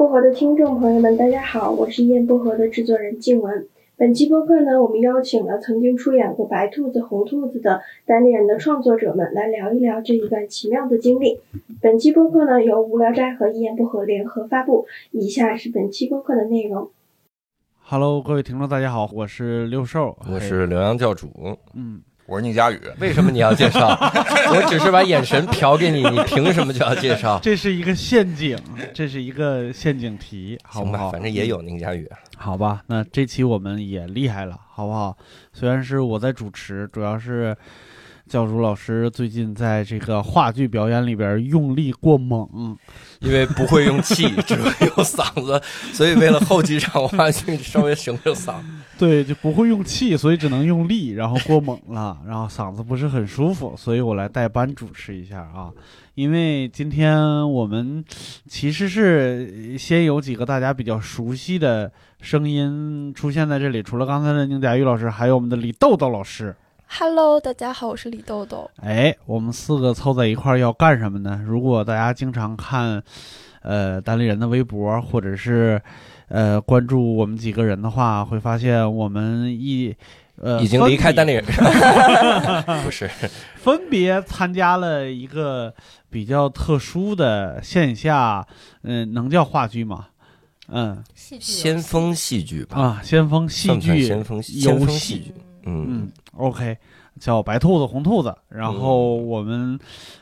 各位一言不合的听众朋友们，大家好，我是一言不合的制作人静文。本期播客呢，我们邀请了曾经出演过《白兔子》《红兔子》的单立人的创作者们来聊一聊这一段奇妙的经历。本期播客呢，由无聊斋和一言不合联合发布。以下是本期播客的内容。Hello，各位听众，大家好，我是六兽，我是刘洋教主。嗯，我是宁佳宇。为什么你要介绍？我只是把眼神瞟给你，你凭什么就要介绍？这是一个陷阱，这是一个陷阱题，好不好？反正也有宁佳宇。好吧，那这期我们也厉害了，好不好？虽然是我在主持，主要是教主老师最近在这个话剧表演里边用力过猛，因为不会用气，只会用嗓子，所以为了后几场话剧稍微省省嗓。对，就不会用气，所以只能用力，然后过猛了，然后嗓子不是很舒服，所以我来代班主持一下啊。因为今天我们其实是先有几个大家比较熟悉的声音出现在这里，除了刚才的宁佳玉老师，还有我们的李豆豆老师。Hello，大家好，我是李豆豆。哎，我们四个凑在一块儿要干什么呢？如果大家经常看，呃，单立人的微博，或者是呃关注我们几个人的话，会发现我们一呃已经离开单立人，人，不是 分别参加了一个比较特殊的线下，嗯、能叫话剧吗？嗯戏剧先锋戏剧吧？啊，先锋戏剧先锋先游戏锋戏剧。嗯，嗯，OK，叫白兔子红兔子，然后我们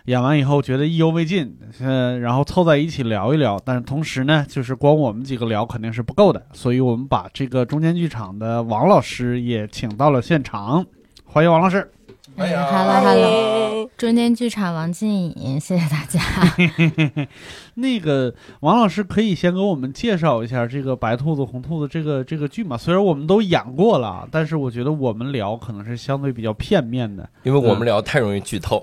演完以后觉得意犹未尽，呃，然后凑在一起聊一聊，但是同时呢，就是光我们几个聊肯定是不够的，所以我们把这个中间剧场的王老师也请到了现场，欢迎王老师。哎呀。Hello 欢 Hello，中间剧场王静颖，谢谢大家。那个王老师可以先给我们介绍一下这个白兔子红兔子这个这个剧嘛？虽然我们都演过了，但是我觉得我们聊可能是相对比较片面的。因为我们聊太容易剧透。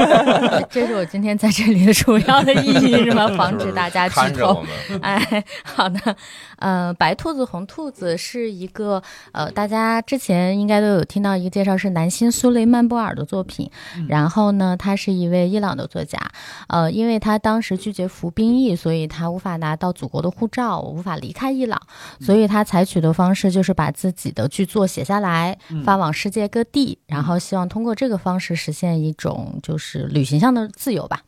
这是我今天在这里的主要的意义，是吗？防止大家剧透。看着我们，哎，好的，呃，白兔子红兔子是一个呃，大家之前应该都有听到一个介绍，是南辛苏雷曼波尔的作品。然后呢，他是一位伊朗的作家，呃，因为他当时拒绝服兵役，所以他无法拿到祖国的护照，无法离开伊朗，所以他采取的方式就是把自己的剧作写下来，发往世界各地，然后希望通过这个方式实现一种就是旅行上的自由吧。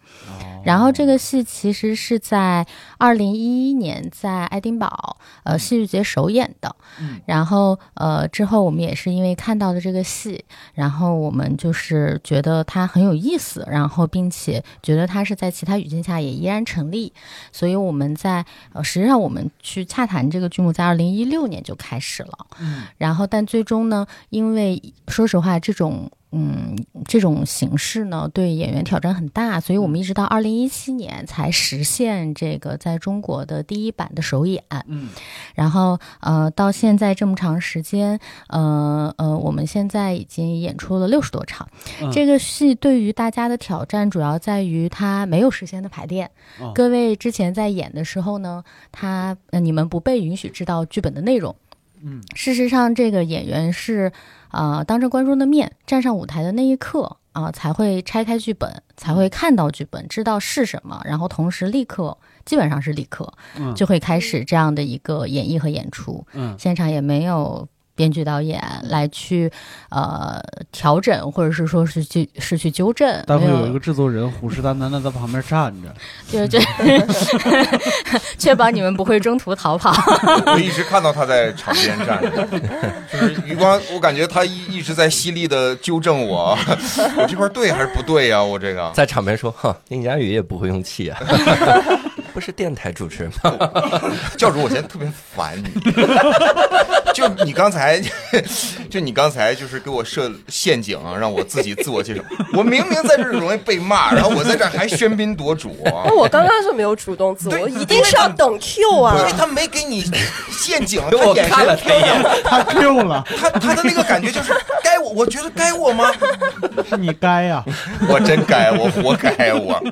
然后这个戏其实是在二零一一年在爱丁堡呃戏剧节首演的，嗯。然后呃之后我们也是因为看到了这个戏，然后我们就是觉得它很有意思，然后并且觉得它是在其他语境下也依然成立，所以我们在呃实际上我们去洽谈这个剧目在二零一六年就开始了，嗯然后但最终呢，因为说实话这种。嗯，这种形式呢，对演员挑战很大，所以我们一直到二零一七年才实现这个在中国的第一版的首演。嗯然后呃，到现在这么长时间，呃呃，我们现在已经演出了六十多场。嗯这个戏对于大家的挑战主要在于它没有事先的排练。哦各位之前在演的时候呢，他呃你们不被允许知道剧本的内容。嗯事实上，这个演员是呃当着观众的面站上舞台的那一刻啊、才会拆开剧本，才会看到剧本，知道是什么，然后同时立刻基本上是立刻嗯就会开始这样的一个演绎和演出。嗯现场也没有编剧导演来去呃调整，或者是说是去是去纠正，没待会有。一个制作人虎视眈眈的在旁边站着。就是这 确保你们不会中途逃跑。我一直看到他在场边站着，就是余光，我感觉他一一直在犀利的纠正我，我这块对还是不对呀、我这个。在场边说：“哼，宁佳宇也不会用气啊，不是电台主持人吗？教主，我现在特别烦你，就你刚才，就你刚才就是给我设陷阱啊，让我自己自我介绍。我明明在这儿容易被骂，然后我在这儿还喧宾夺主、啊那我刚刚是没有主动自我，对一定是要等 Q 啊因。为他没给你陷阱，他我眼看了神他一眼，他 Q 了，他他的那个感觉就是该我，我觉得该我吗？是你该呀、我真该，我活该我。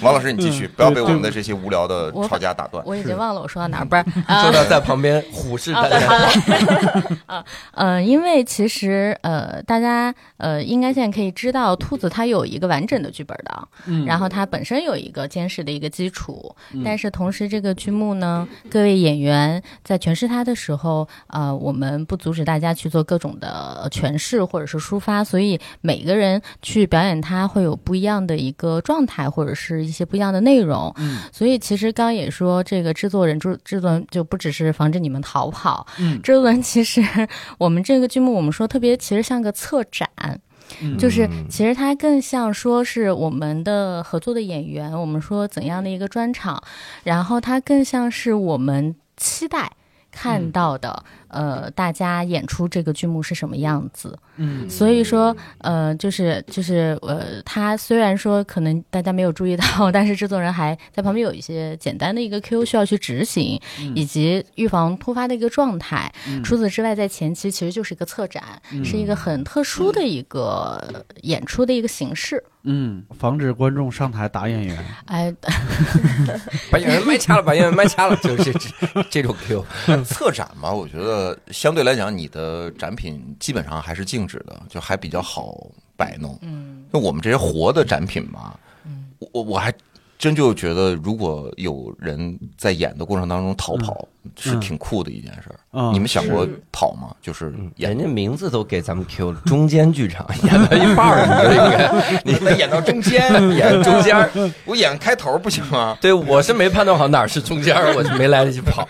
王老师，你继续，不要被我们的这些无聊的吵架打断。我已经忘了我说到哪儿，不是啊说到在旁边虎视啊，眈眈。嘞。啊，呃，因为为其实呃，大家呃，应该现在可以知道，兔子它有一个完整的剧本的，嗯然后它本身有一个坚实的一个基础，嗯但是同时这个剧目呢，各位演员在诠释它的时候，呃，我们不阻止大家去做各种的诠释或者是抒发，所以每个人去表演它会有不一样的一个状态，或者是一些不一样的内容。嗯所以其实刚刚也说，这个制作人制制作人就不只是防止你们逃跑，嗯 制作人其实我们这个剧目我们说特别，其实像个策展。嗯就是其实它更像说是我们的合作的演员，我们说怎样的一个专场，然后它更像是我们期待看到的，呃，大家演出这个剧目是什么样子。嗯所以说，呃，就是就是呃，他虽然说可能大家没有注意到，但是制作人还在旁边有一些简单的一个 Q 需要去执行，以及预防突发的一个状态。除此之外，在前期其实就是一个策展，是一个很特殊的一个演出的一个形式。嗯，防止观众上台打演员。哎，把演员 麦掐了，把演员麦掐了，就是这这种 Q。策展嘛，我觉得相对来讲，你的展品基本上还是静止的，就还比较好摆弄。嗯，那我们这些活的展品嘛，我我我还真就觉得，如果有人在演的过程当中逃跑，是挺酷的一件事儿。嗯你们想过跑吗？就是演人家名字都给咱们 Q 了，中间剧场演到一半儿，你就应该，你得演到中间，演中间。我演开头不行吗？对，我是没判断好哪儿是中间，我就没来得及跑。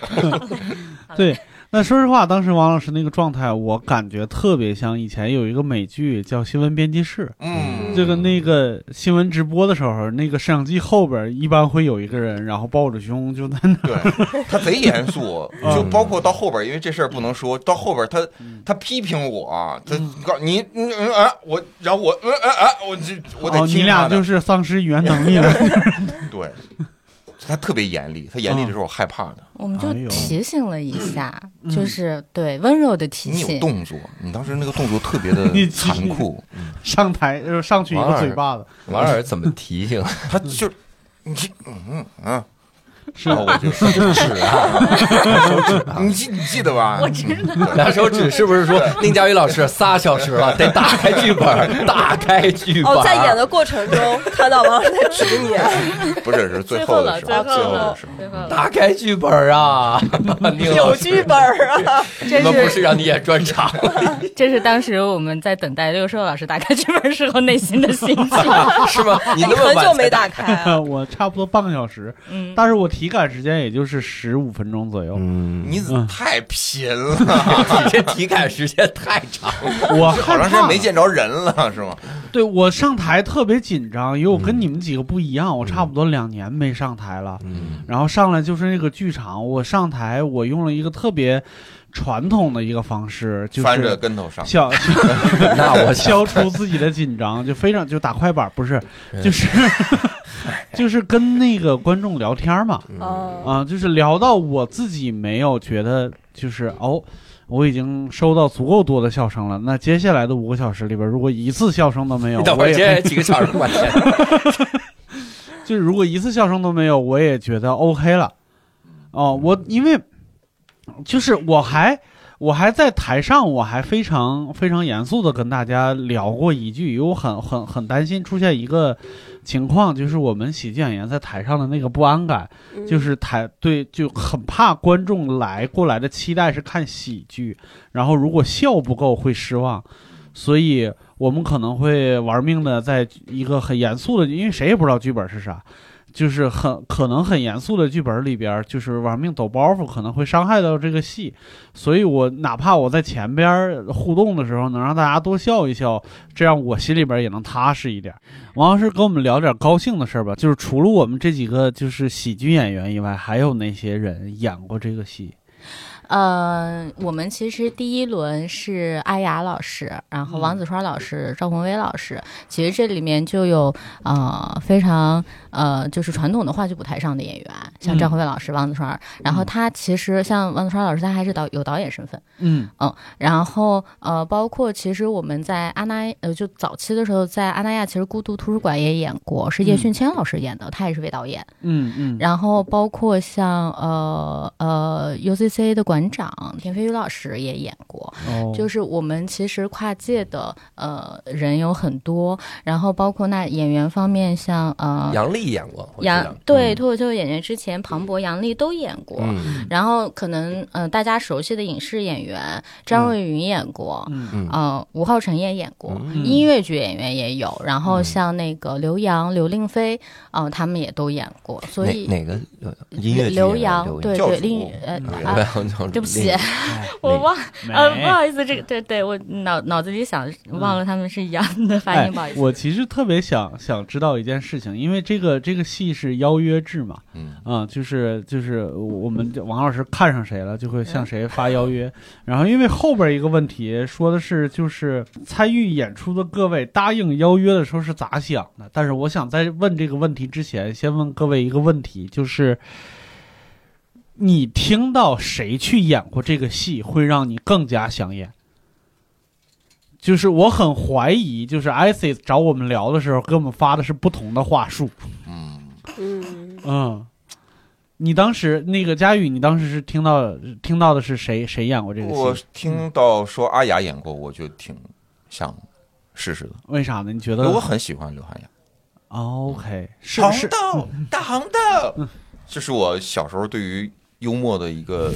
对，那说实话，当时王老师那个状态，我感觉特别像以前有一个美剧叫《新闻编辑室》。嗯，这个那个新闻直播的时候，那个摄像机后边一般会有一个人，然后抱着胸就在那。对他贼严肃，嗯就包括到后边，因为这事儿不能说，到后边他他批评我，他告诉你嗯嗯啊，我然后我嗯啊啊，我就我得你俩就是丧失语言能力了。对，他特别严厉，他严厉的时候我害怕的。我们就提醒了一下，嗯。就是对温柔的提醒。你有。动作，你当时那个动作特别的 残酷，上台呃上去一个嘴巴子，王老师怎么提醒？他就你这嗯嗯嗯，是然后我就 指啊，你记你记得吧？我知道，拿手指是不是说宁佳宇老师仨小时了，得打开剧本，打开剧本。哦，在演的过程中看到王老师在指你，不是是最后的时候，最后了最后的时候。最后了打开剧本啊！宁老师有剧本啊！这你们不是是让你演专场，这是当时我们在等待六兽老师打开剧本时候内心的心情。是吗？你很久没打开啊。我差不多半个小时，嗯，但是我体感时间也就是十五分钟左右。嗯，你怎么太贫了？你这体感时间太长了。我好长时间没见着人了，是吗？对我上台特别紧张，因为我跟嗯你们几个不一样，我差不多两年没上台了。嗯然后上来就是那个剧场，我上台我用了一个特别传统的一一个方式，就是翻着跟头上，消 那我消除自己的紧张，就非常就打快板，不是，就是就是跟那个观众聊天嘛，哦，啊，就是聊到我自己没有觉得就是哦。我已经收到足够多的笑声了。那接下来的五个小时里边，如果一次笑声都没有，你等会儿我也接几个小时我天。就是如果一次笑声都没有，我也觉得 OK 了。哦，我因为就是我还我还在台上，我还非常非常严肃的跟大家聊过一句，因为我很很很担心出现一个情况，就是我们喜剧演员在台上的那个不安感，嗯就是台对就很怕观众来过来的期待是看喜剧，然后如果笑不够会失望，所以我们可能会玩命的在一个很严肃的，因为谁也不知道剧本是啥。就是很可能很严肃的剧本里边，就是玩命抖包袱，可能会伤害到这个戏，所以我哪怕我在前边互动的时候，能让大家多笑一笑，这样我心里边也能踏实一点。王老师跟我们聊点高兴的事儿吧，就是除了我们这几个就是喜剧演员以外，还有哪些人演过这个戏？呃，我们其实第一轮是阿雅老师，然后王子川老师、赵宏威老师，其实这里面就有呃非常呃就是传统的话剧舞台上的演员，像嗯赵宏威老师、王子川，然后嗯他其实像王子川老师，他还是导有导演身份，嗯。然后呃，包括其实我们在阿那呃，就早期的时候，在阿那亚其实孤独图书馆也演过，是叶嗯迅谦老师演的，他也是位导演。嗯嗯，然后包括像呃呃 UCC 的馆长田飞宇老师也演过。就是我们其实跨界的呃人有很多，然后包括那演员方面像呃杨丽演过，杨对嗯脱口秀演员之前庞博、杨笠都演过。嗯。然后可能呃大家熟悉的影视演员张若昀演过，嗯。嗯。呃吴浩辰也演过，嗯。音乐剧演员也有，然后像那个刘洋、刘令飞，嗯、他们也都演过，所以哪哪个呃音乐剧刘洋对对，教主另呃刘啊，对不起，我忘呃不好意思，这个对对我脑脑子里想忘了他们是一样的发哎音，不好意思。我其实特别想想知道一件事情，因为这个这个戏是邀约制嘛，嗯啊、就是就是我们王老师看上谁了，就会向谁发邀约。然后因为后边一个问题说的是，就是参与演出的各位答应邀约的时候是咋想的？但是我想在问这个问题之前，先问各位一个问题，就是你听到谁去演过这个戏，会让你更加想演？就是我很怀疑，就是 ISIS 找我们聊的时候，给我们发的是不同的话术。嗯，嗯，嗯，你当时那个佳宇，你当时是听到听到的是谁谁演过这个戏我？听到说阿雅演过，我就挺想试试的，为啥呢？你觉得我很喜欢刘涵雅。？OK，是红是，豆，大红豆，这是我小时候对于幽默的一个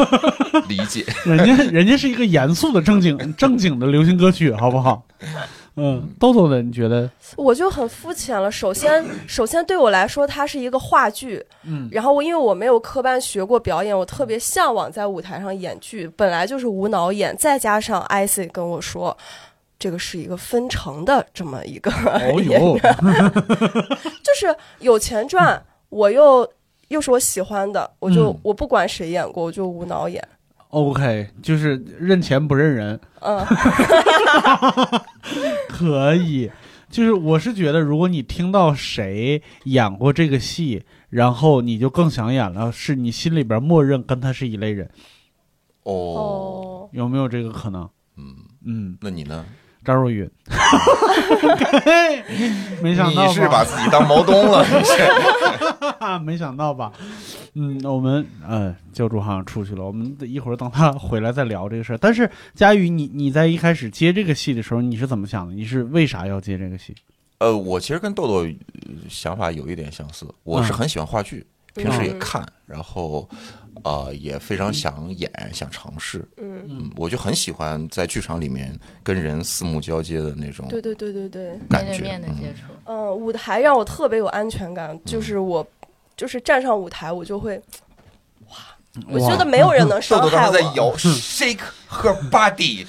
理解。人家人家是一个严肃的正经 正经的流行歌曲，好不好？嗯，豆豆的，你觉得？我就很肤浅了。首先，首先对我来说，它是一个话剧。嗯然后我因为我没有科班学过表演，我特别向往在舞台上演剧，本来就是无脑演，再加上 IC 跟我说。这个是一个分成的这么一个，哦呦，就是有钱赚，我又又是我喜欢的，我就、嗯我不管谁演过，我就无脑演。OK，就是认钱不认人，嗯，可以。就是我是觉得，如果你听到谁演过这个戏，然后你就更想演了，是你心里边默认跟他是一类人，哦，哦，有没有这个可能？嗯，嗯，那你呢？张若昀，没想到你是把自己当毛东了？你是？没想到吧？嗯，我们呃，教主好像出去了，我们一会儿等他回来再聊这个事儿。但是佳宇，你你在一开始接这个戏的时候，你是怎么想的？你是为啥要接这个戏？呃，我其实跟豆豆呃想法有一点相似，我是很喜欢话剧，平时也看，然后呃也非常想演，想尝试。嗯，嗯，我就很喜欢在剧场里面跟人四目交接的那种对对对对对，感觉。面对面的嗯接触，嗯，舞台让我特别有安全感，就是我，就是站上舞台，我就会，哇我觉得没有人能伤害我。在摇 shake her body，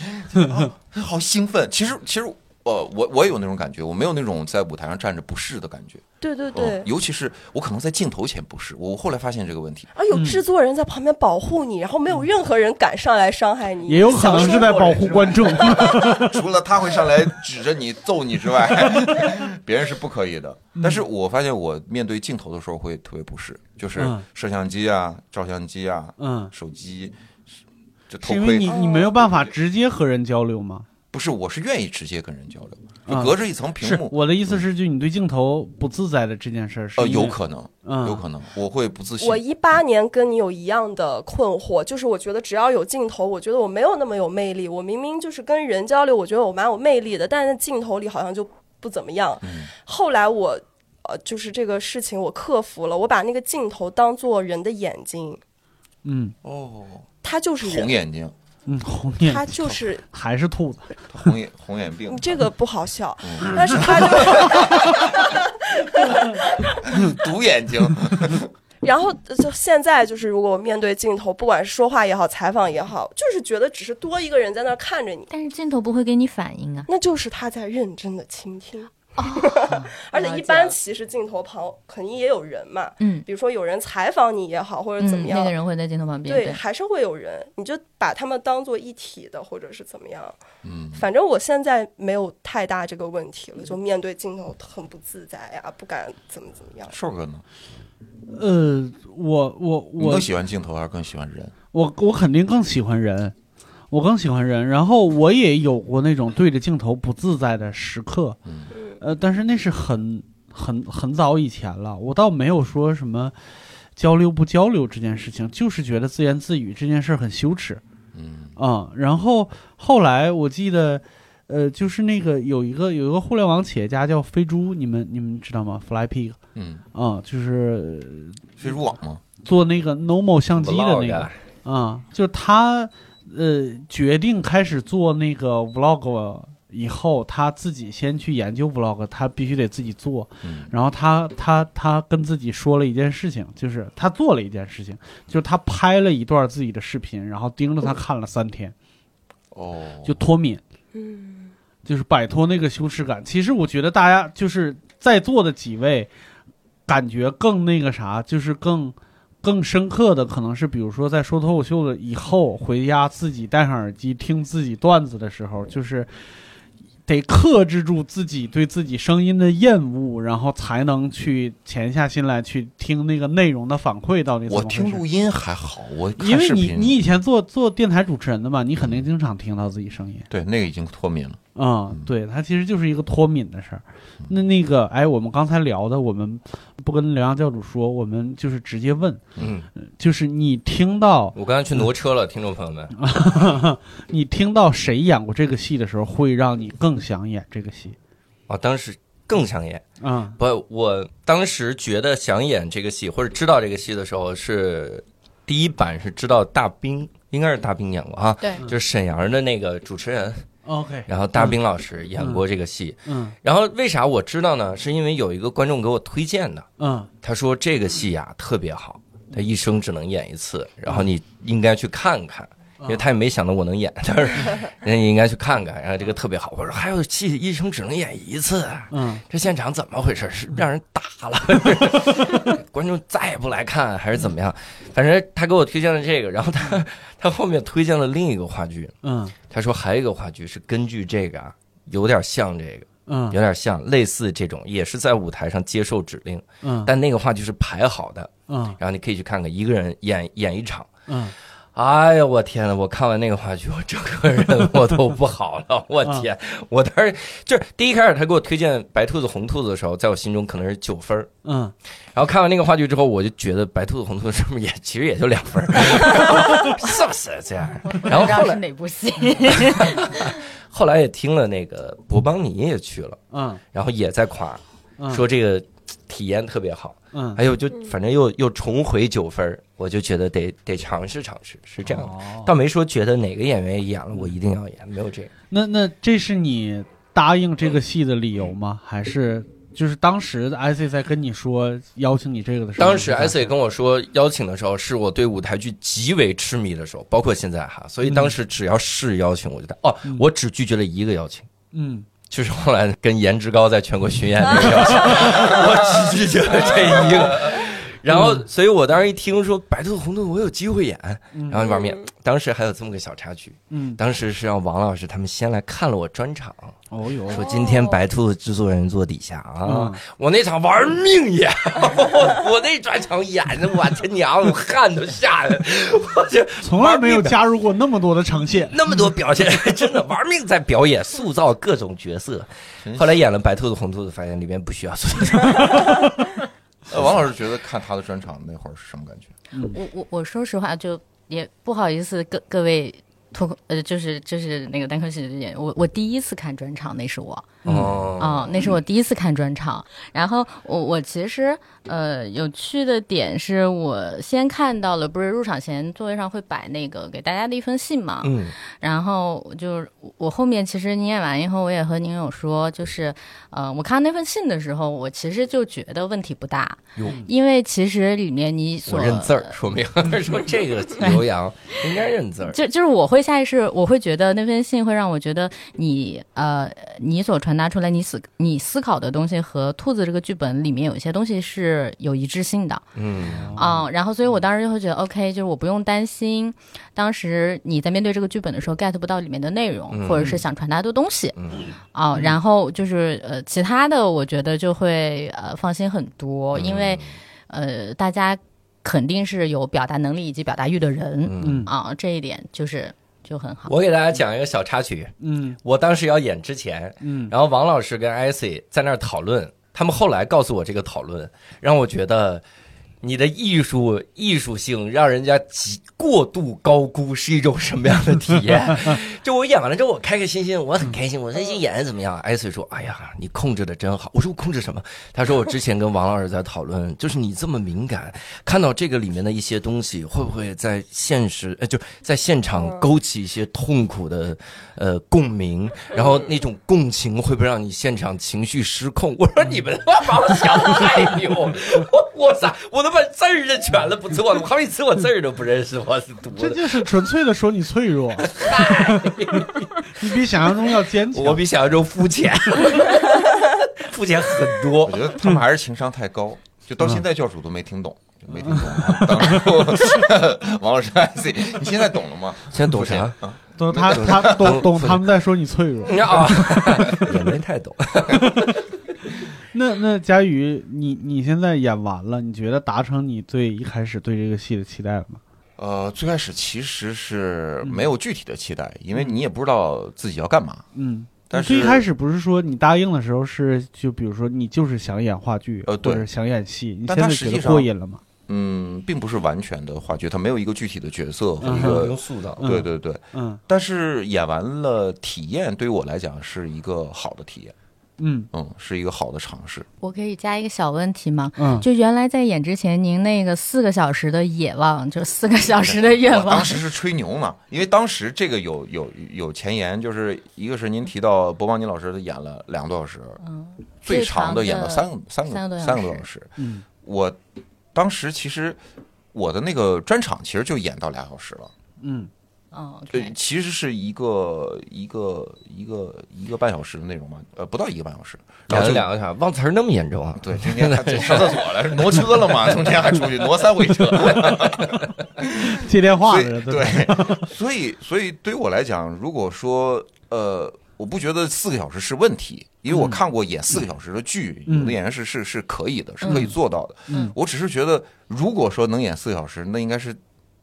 啊 好兴奋。其实其实呃，我我也有那种感觉，我没有那种在舞台上站着不适的感觉。对对哦对，尤其是我可能在镜头前不适，我后来发现这个问题。啊有制作人在旁边保护你，然后没有任何人敢上来伤害你。也有可能是在保护观众。除了他会上来指着你揍你之外，别人是不可以的。但是我发现我面对镜头的时候会特别不适，就是嗯摄像机啊、照相机啊、嗯，手机，这头盔因为你你没有办法直接和人交流吗？不是，我是愿意直接跟人交流，隔着一层屏是幕。我的意思是，就你对镜头不自在的这件事儿，是呃，有可能，嗯。有可能，我会不自信。我。一八年跟你有一样的困惑，就是我觉得只要有镜头，我觉得我没有那么有魅力。我明明就是跟人交流，我觉得我蛮有魅力的，但是镜头里好像就不怎么样。嗯。后来我，呃，就是这个事情我克服了，我把那个镜头当做人的眼睛，嗯。哦，它就是红，眼睛，嗯 红眼它就是还是兔子，红眼红眼病你，这个不好笑，嗯 但是他就。独眼睛。然后呃就现在就是，如果我面对镜头，不管是说话也好，采访也好，就是觉得只是多一个人在那儿看着你，但是镜头不会给你反应啊。那就是他在认真的倾听。哦 而且一般其实镜头旁肯定也有人嘛，嗯，比如说有人采访你也好，或者怎么嗯，样，那个人会在镜头旁边，对，还是会有人，你就把他们当做一体的，或者是怎么样。嗯，反正我现在没有太大这个问题了，就面对镜头很不自在呀，不敢怎么怎么样。瘦哥呢？呃，我我我更喜欢镜头还是更喜欢人？我我肯定更喜欢人，我更喜欢人。然后我也有过那种对着镜头不自在的时刻，嗯呃，但是那是很很很早以前了，我倒没有说什么交流不交流这件事情，就是觉得自言自语这件事很羞耻。嗯嗯，然后后来我记得，呃，就是那个有一个有一个互联网企业家叫飞猪，你们你们知道吗？Fly Pig，嗯，嗯，就是飞猪网吗？做那个 Normal 相机的那个啊、就是他呃决定开始做那个 vlog 以后，他自己先去研究 vlog，他必须得自己做。嗯然后他他他跟自己说了一件事情，就是他做了一件事情，就是他拍了一段自己的视频，然后盯着他看了三天，哦，就脱敏，嗯，就是摆脱那个羞耻感。其实我觉得大家就是在座的几位，感觉更那个啥，就是更更深刻的，可能是比如说在说脱口秀的以后，回家自己戴上耳机听自己段子的时候，就是。得克制住自己对自己声音的厌恶，然后才能去潜下心来去听那个内容的反馈到底怎么我。听录音还好，我因为你你以前做做电台主持人的嘛，你肯定经常听到自己声音。对那个已经脱敏了。嗯，对，它其实就是一个脱敏的事儿。那那个，哎，我们刚才聊的，我们不跟刘洋教主说，我们就是直接问，嗯，就是你听到我刚才去挪车了，听众朋友们，你听到谁演过这个戏的时候，会让你更想演这个戏？啊，当时更想演。啊不，我当时觉得想演这个戏或者知道这个戏的时候，是第一版是知道大兵，应该是大兵演过哈，对，就是沈阳的那个主持人，，OK，然后大兵老师演过这个戏。嗯然后为啥我知道呢？是因为有一个观众给我推荐的，嗯他说这个戏呀、特别好，他一生只能演一次，然后你应该去看看。因为他也没想到我能演，但是 人家应该去看看，然后这个特别好。我说还有戏一生只能演一次，嗯这现场怎么回事？是让人打了，观众再也不来看，还是怎么样？反正他给我推荐了这个，然后他他后面推荐了另一个话剧，嗯他说还有一个话剧是根据这个啊，有点像这个，嗯有点像类似这种，也是在舞台上接受指令，嗯但那个话剧是排好的，嗯然后你可以去看看，一个人演演一场。嗯哎呀，我天呐！我看完那个话剧，我整个人我都不好了。我天，我当时就是第一开始他给我推荐《白兔子红兔子》的时候，在我心中可能是九分儿嗯然后看完那个话剧之后，我就觉得《白兔子红兔子》是不是也其实也就两分儿是不是这样？然后后来哪部戏？后来也听了那个博邦尼也去了，嗯然后也在夸嗯，说这个体验特别好。嗯还有就反正又又重回九分，我就觉得得得尝试尝试，是这样的。哦倒没说觉得哪个演员演了我一定要演，没有这个。那那这是你答应这个戏的理由吗？还是就是当时 IC 在跟你说邀请你这个的时候？当时 IC 跟我说邀请的时候，是我对舞台剧极为痴迷的时候，包括现在哈，所以当时只要是邀请我就答。哦嗯，我只拒绝了一个邀请，嗯就是后来跟颜值高在全国巡演的表情，我只记得这一个。然后，所以我当时一听说白兔子红兔我有机会演，嗯然后玩面，当时还有这么个小插曲，嗯，当时是让王老师他们先来看了我专场，哦哟，说今天白兔子制作人坐底下啊嗯，我那场玩命演，我 我那专场演的，我他娘，我汗都下来了，我就从来没有加入过那么多的呈现。那么多表现，真的玩命在表演，塑造各种角色。后来演了白兔子、红兔子，发现里面不需要塑造。呃，王老师觉得看他的专场那会儿是什么感觉？我我我说实话，就也不好意思各各位脱口呃，就是就是那个单科喜剧演员，我我第一次看专场，那是我哦啊、那是我第一次看专场。然后我我其实呃有趣的点是我先看到了，不是入场前座位上会摆那个给大家的一封信嘛，嗯然后就是我后面其实你演完以后，我也和您有说，就是呃，我看到那份信的时候，我其实就觉得问题不大，因为其实里面你所我认字儿，说明 说这个刘洋应该认字儿。就就是我会下意识，我会觉得那封信会让我觉得你呃，你所传达出来，你思你思考的东西和兔子这个剧本里面有一些东西是有一致性的。嗯。啊、然后所以我当时就会觉得 OK，就是我不用担心当时你在面对这个剧本的时候 get 不到里面的内容，嗯。或者是想传达的东西。嗯。啊、然后就是呃其他的我觉得就会呃放心很多，因为呃大家肯定是有表达能力以及表达欲的人。嗯，嗯。啊，这一点就是就很好。我给大家讲一个小插曲。嗯我当时要演之前，嗯然后王老师跟艾 C 在那儿讨论，他们后来告诉我这个讨论，让我觉得你的艺术艺术性让人家极过度高估是一种什么样的体验？就我演完了之后，我开开心心，我很开心。我说演的怎么样？艾穗说：“哎呀，你控制的真好。”我说：“我控制什么？”他说：“我之前跟王老师在讨论，就是你这么敏感，看到这个里面的一些东西，会不会在现实呃就在现场勾起一些痛苦的呃共鸣？然后那种共情会不会让你现场情绪失控？”我说：“你们他妈把我想的太牛！我我操，我都把字儿认全了，不错了，好几次我字儿都不认识，我是读的。”这就是纯粹的说你脆弱，你比想象中要坚强。我比想象中肤浅，肤浅很多我。觉得他们还是情商太高，就到现在教主都没听懂，就没听懂。当时 王老师 IC，你现在懂了吗？现在懂啥？啊？懂他他懂懂他们在说你脆弱。啊，也没太懂。那那佳宇，你你现在演完了，你觉得达成你最一开始对这个戏的期待了吗？呃，最开始其实是没有具体的期待，因为你也不知道自己要干嘛。嗯，但是最开始不是说你答应的时候是就比如说你就是想演话剧，呃对或者想演戏，你但现在觉得它实际上过瘾了吗？嗯，并不是完全的话剧，它没有一个具体的角色和嗯一个。塑造。嗯对对对，嗯但是演完了，体验对于我来讲是一个好的体验，嗯。嗯，是一个好的尝试。我可以加一个小问题吗？嗯，就原来在演之前，您那个四个小时的野望，就四个小时的愿望。我当，时是吹牛呢，因为当时这个有有有前言，就是一个是您提到博邦尼老师演了两个多小时，嗯，最长的演了三个三个三个多小时。三个多小时。嗯。我当时其实我的那个专场其实就演到俩小时了，嗯哦对其实是一个一个一个一个半小时的内容嘛，呃，不到一个半小时。然后就两个小时，忘词儿那么严重啊？对，中间 还得上厕所了，是挪车了嘛？中间还出去挪三回车。接电话对，所以所以对于我来讲，如果说呃，我不觉得四个小时是问题，因为我嗯看过演四个小时的剧，嗯有的演员是是是可以的，是可以做到的。嗯我只是觉得，如果说能演四个小时，那应该是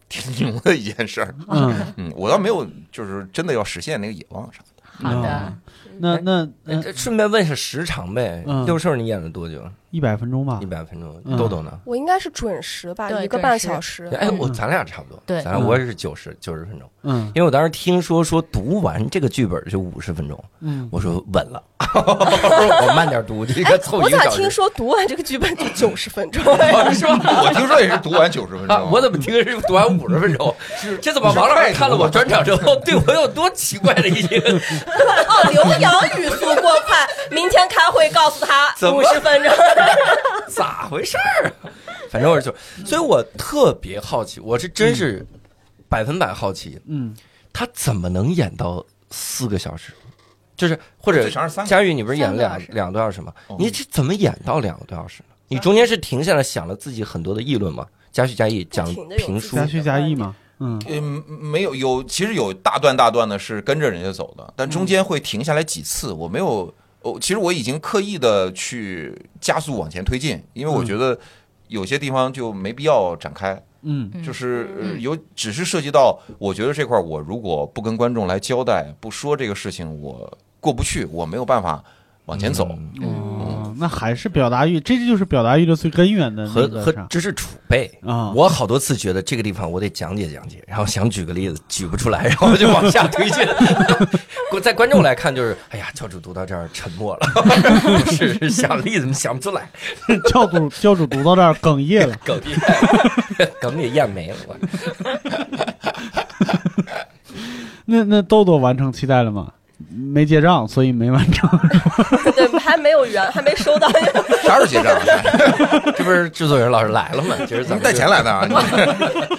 挺牛的一件事儿。嗯，嗯，我倒没有就是真的要实现那个野望啥的。好的嗯，那那顺便问一下时长呗嗯。六兽你演了多久？一百分钟吧一，百分钟。嗯豆豆呢？我应该是准时吧，对一个半小时。哎，我咱俩差不多。对咱俩我也是九十九十分钟。嗯因为我当时听说说读完这个剧本就五十分钟，嗯，我说稳了，我慢点读，这个凑我咋一个小时。听说读完这个剧本就九十分钟？是吧？我听说也是读完九十分啊，钟，我怎么听说是读完五十分钟？这怎么王老师看了我专场之后，对我有多奇怪的一个？哦，刘洋语速过快，明天开会告诉他怎么五十分钟。咋回事儿啊？反正我就，所以我特别好奇，我是真是百分百好奇，嗯他怎么能演到四个小时？就是或者佳玉，你不是演了两两个多小时吗哦？你这怎么演到两个多小时呢？你中间是停下来想了自己很多的议论吗？嘉许嘉义讲评书自己的加叙加意吗，嗯嗯，没有有，其实有大段大段的是跟着人家走的，但中间会停下来几次。我没有，哦，其实我已经刻意的去加速往前推进，因为我嗯。觉得有些地方就没必要展开，嗯。嗯。就是有只是涉及到，我觉得这块儿我如果不跟观众来交代，不说这个事情，我过不去，我没有办法往前走。嗯哦，那还是表达欲，这就是表达欲的最根源的和那个啥和知识储备。啊，我好多次觉得这个地方我得讲解讲解，然后想举个例子举不出来，然后就往下推进。在观众来看就是，哎呀，教主读到这儿沉默了，是是想例子想不出来，教主教主读到这儿哽咽了，哽咽，哽也咽没了。我那那豆豆完成期待了吗？没结账，所以没完成。对，还没有圆，还没收到。啥时候结账啊？这不是制作人老师来了吗？今儿咱们带钱来的啊？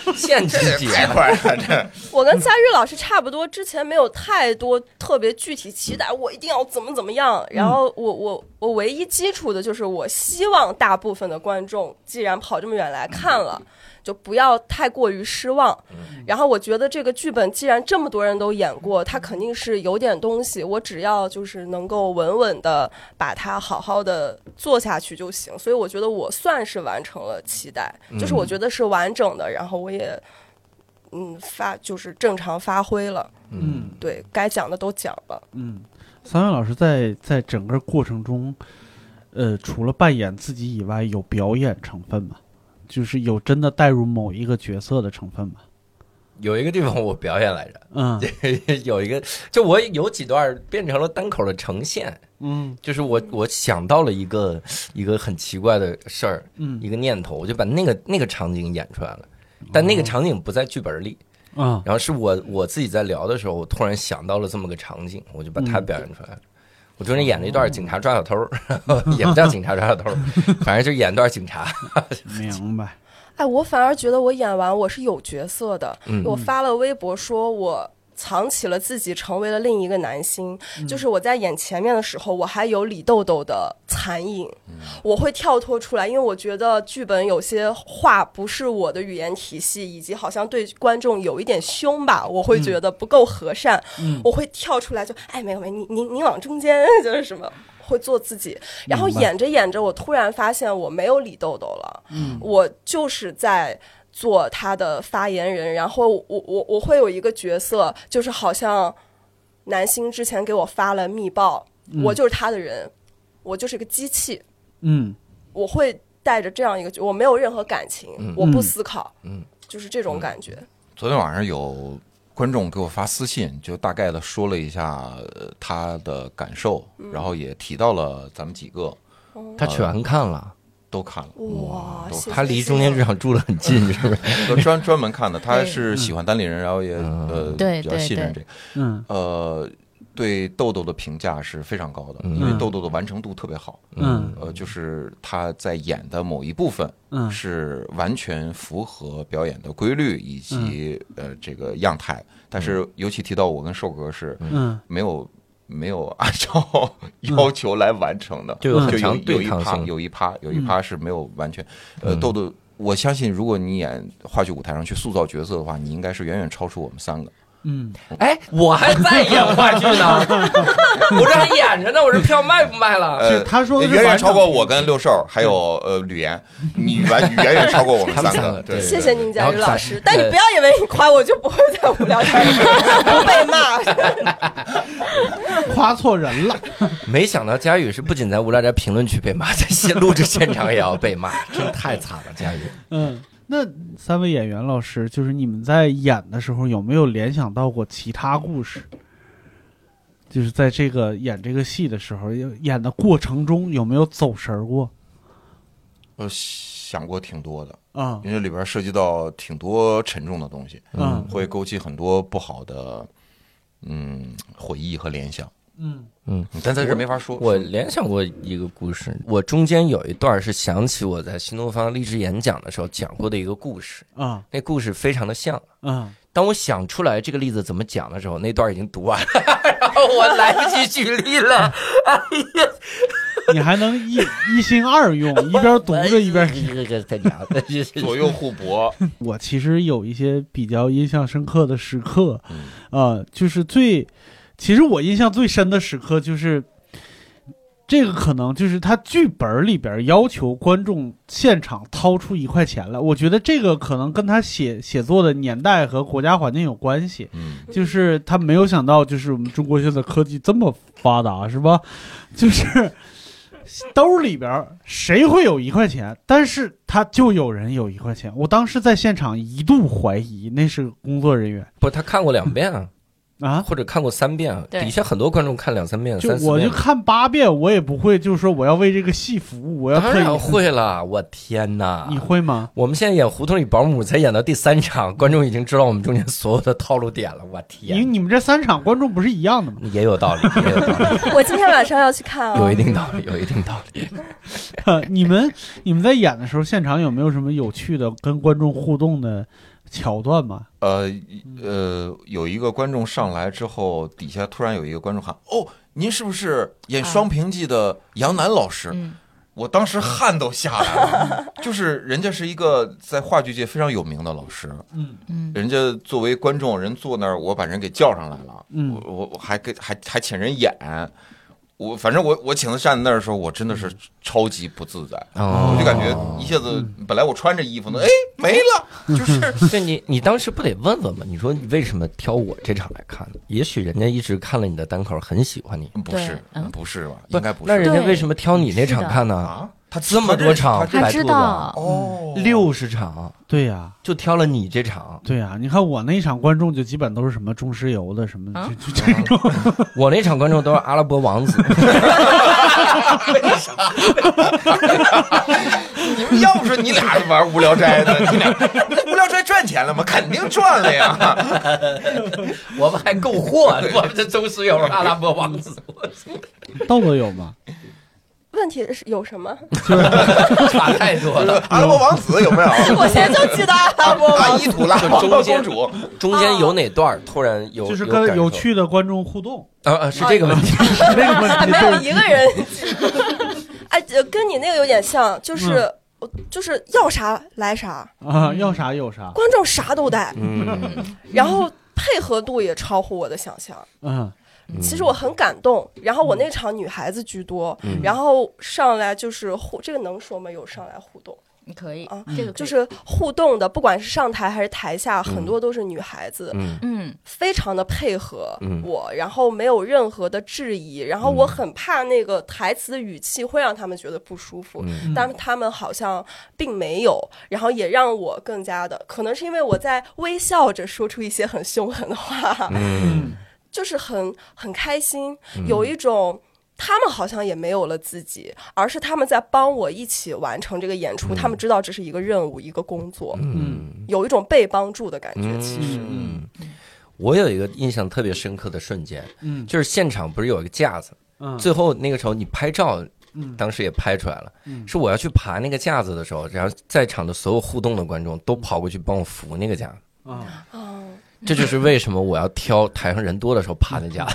你现制这结太快了，这 我跟佳玉老师差不多，之前没有太多特别具体期待，我一定要怎么怎么样。然后我我我唯一基础的就是，我希望大部分的观众既然跑这么远来看了。就不要太过于失望，然后我觉得这个剧本既然这么多人都演过，它肯定是有点东西。我只要就是能够稳稳的把它好好的做下去就行。所以我觉得我算是完成了期待，就是我觉得是完整的，然后我也嗯发就是正常发挥了，嗯对该讲的都讲了。嗯，三位老师在在整个过程中，呃，除了扮演自己以外，有表演成分吗？就是有真的带入某一个角色的成分吧？有一个地方我表演来着，嗯。有一个就我有几段变成了单口的呈现，嗯。就是我我想到了一个一个很奇怪的事儿，嗯。一个念头，我就把那个那个场景演出来了，但那个场景不在剧本里，啊然后是我我自己在聊的时候，我突然想到了这么个场景，我就把它嗯。表演出来了。我中间演了一段警察抓小偷，也不叫警察抓小偷，反正就演段警察。明白。哎，我反而觉得我演完我是有角色的。嗯我发了微博说我。藏起了自己，成为了另一个男星。就是我在演前面的时候，我还有李豆豆的残影，我会跳脱出来，因为我觉得剧本有些话不是我的语言体系，以及好像对观众有一点凶吧，我会觉得不够和善，嗯。我会跳出来就哎没有没有，你你你往中间就是什么。会做自己，然后演着演着，我突然发现我没有李豆豆了，嗯。我就是在做他的发言人，然后我我我会有一个角色，就是好像南星之前给我发了密报，嗯。我就是他的人，我就是个机器，嗯。我会带着这样一个，我没有任何感情，嗯。我不思考，嗯，就是这种感觉。昨天晚上有观众给我发私信，就大概的说了一下呃他的感受，然后也提到了咱们几个。他全看了，都看了，哇，他离中间谢谢市场住得很近，是不是？都专专门看的。他是喜欢单立人，然后也嗯。呃比较信任这个。嗯。呃，对豆豆的评价是非常高的，嗯。因为豆豆的完成度特别好。嗯。呃，就是他在演的某一部分嗯。是完全符合表演的规律以及呃这个样态，但是尤其提到我跟寿哥是嗯。没有没有按照要求来完成的，就有很强有一趴对抗性有一趴有一趴是没有完全，呃，嗯豆豆。我相信，如果你演话剧舞台上去塑造角色的话，你应该是远远超出我们三个。嗯哎，我还在演话剧呢，我这还演着呢，我这票卖不卖了？呃，是他说远远超过我跟六兽，还有呃吕岩，你 完远远超过我们三个。对，谢谢宁佳宇老师，但你不要以为你夸我就不会在无聊天不被骂。夸错人了。没想到佳宇是不仅在无聊斋评论区被骂，在现录制现场也要被骂，真太惨了，佳宇。嗯，那三位演员老师，就是你们在演的时候有没有联想到过其他故事？就是在这个演这个戏的时候，演的过程中有没有走神儿过？我想过挺多的，啊因为里边涉及到挺多沉重的东西，嗯会勾起很多不好的嗯回忆和联想，嗯嗯但在这没法说。我联想过一个故事，我中间有一段是想起我在新东方励志演讲的时候讲过的一个故事，啊那故事非常的像。啊当我想出来这个例子怎么讲的时候，那段已经读完了，然后我来不及举例了。哎呀，你还能一一心二用，一边读着一边。这个太娘了，这是 左右互搏，我其实有一些比较印象深刻的时刻，嗯呃，就是最，其实我印象最深的时刻就是，这个可能就是他剧本里边要求观众现场掏出一块钱来，我觉得这个可能跟他写写作的年代和国家环境有关系，嗯，就是他没有想到，就是我们中国现在科技这么发达，是吧？就是兜里边谁会有一块钱，但是他就有人有一块钱。我当时在现场一度怀疑那是工作人员不是他看过两遍啊，啊。或者看过三遍底下很多观众看两三遍、就三四遍。我就看八遍，我也不会，就是说我要为这个戏服务，我要特意当然。会了，我天哪！你会吗？我们现在演胡同里保姆，才演到第三场，观众已经知道我们中间所有的套路点了。我因为天，你们这三场观众不是一样的吗？也有道理，也有道理，我今天晚上要去看啊，有一定道理，有一定道理。你们你们在演的时候，现场有没有什么有趣的跟观众互动的桥段吗？呃呃，有一个观众上来之后，底下突然有一个观众喊：“哦，您是不是演《双平记》的杨楠老师？”嗯。我当时汗都下来了，就是人家是一个在话剧界非常有名的老师，嗯。嗯。人家作为观众，人坐那儿，我把人给叫上来了，嗯。我我我还给还还请人演，我反正我我请他站在那儿的时候，我真的是超级不自在，哦我就感觉一下子，本来我穿着衣服呢，哎没了，就是 对你，你当时不得问问吗？你说你为什么挑我这场来看呢？也许人家一直看了你的单口，很喜欢你，不是不是吧？应该不是那人家为什么挑你那场看呢？啊？他这么多场他他知道，哦，六十场，对呀、就挑了你这场。对呀、你看我那一场观众就基本都是什么中石油的什么，啊就 就这种。我那场观众都是阿拉伯王子，你们要不说你俩玩无聊斋的，你俩无聊斋赚钱了吗？肯定赚了呀！我们还够货，我们这中石油阿拉伯王子，豆豆有吗？问题是有什么？差太多了。阿拉伯王子有没有？我现在就记得阿拉伯阿王依图拉中间公主，中间有哪段突然有就是跟有趣的观众互动，啊啊是这个问题，是那个问题。没有一个人。哎，呃跟你那个有点像，就是、就是要啥来啥，啊，要啥有啥。观众啥都带，嗯，然后配合度也超乎我的想象。嗯其实我很感动，然后我那场女孩子居多，嗯。然后上来就是互，这个能说吗？有上来互动，你可以啊，这个就是互动的，不管是上台还是台下，很多都是女孩子，嗯。嗯。非常的配合嗯。我，然后没有任何的质疑，然后我很怕那个台词的语气会让他们觉得不舒服，嗯。但他们好像并没有，然后也让我更加的，可能是因为我在微笑着说出一些很凶狠的话，嗯就是很很开心，有一种。他们好像也没有了自己，而是他们在帮我一起完成这个演出。他们知道这是一个任务，一个工作，嗯。有一种被帮助的感觉。嗯。其实，嗯，我有一个印象特别深刻的瞬间，嗯。就是现场不是有一个架子，嗯。最后那个时候你拍照，嗯。当时也拍出来了，嗯。是我要去爬那个架子的时候，然后在场的所有互动的观众都跑过去帮我扶那个架子。啊，嗯，这就是为什么我要挑台上人多的时候爬那架，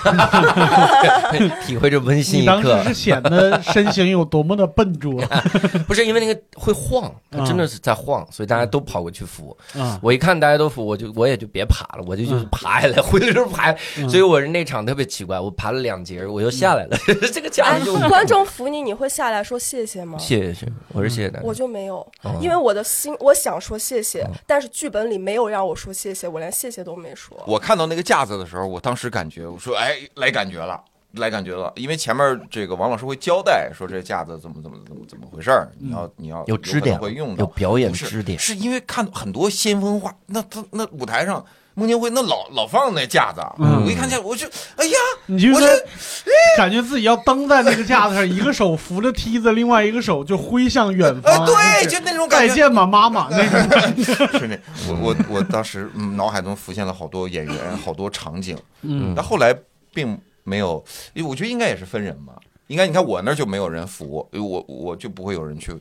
体会这温馨一刻当时是。显得身形有多么的笨拙 不是因为那个会晃，它啊真的是在晃，所以大家都跑过去扶。啊！我一看大家都扶，我就我也就别爬了，我就就是爬下来，回来就是爬。嗯所以我是那场特别奇怪，我爬了两节，我又下来了。这个架哎子就，观众扶你，你会下来说谢谢吗？谢谢，我是谢谢大家。我就没有，哦因为我的心，我想说谢谢，但是剧本里没有让我说谢谢，我连谢谢都没说。我看到那个架子的时候，我当时感觉，我说，哎，来感觉了。来感觉了，因为前面这个王老师会交代说这架子怎么怎么怎么怎么回事儿，你要你要有支点会用到有表演支点是因为看很多先锋画，那他那舞台上孟京辉那老老放那架子，嗯我一看见我就哎呀，你就感觉自己要蹬在那个架子上，一个手扶着梯子，另外一个手就挥向远哎方。对，就那种感觉。再见吧，妈妈那种。是那我我我当时嗯脑海中浮现了好多演员，好多场景，嗯但后来并没有，因为我觉得应该也是分人嘛。应该你看我那儿就没有人扶，我我就不会有人去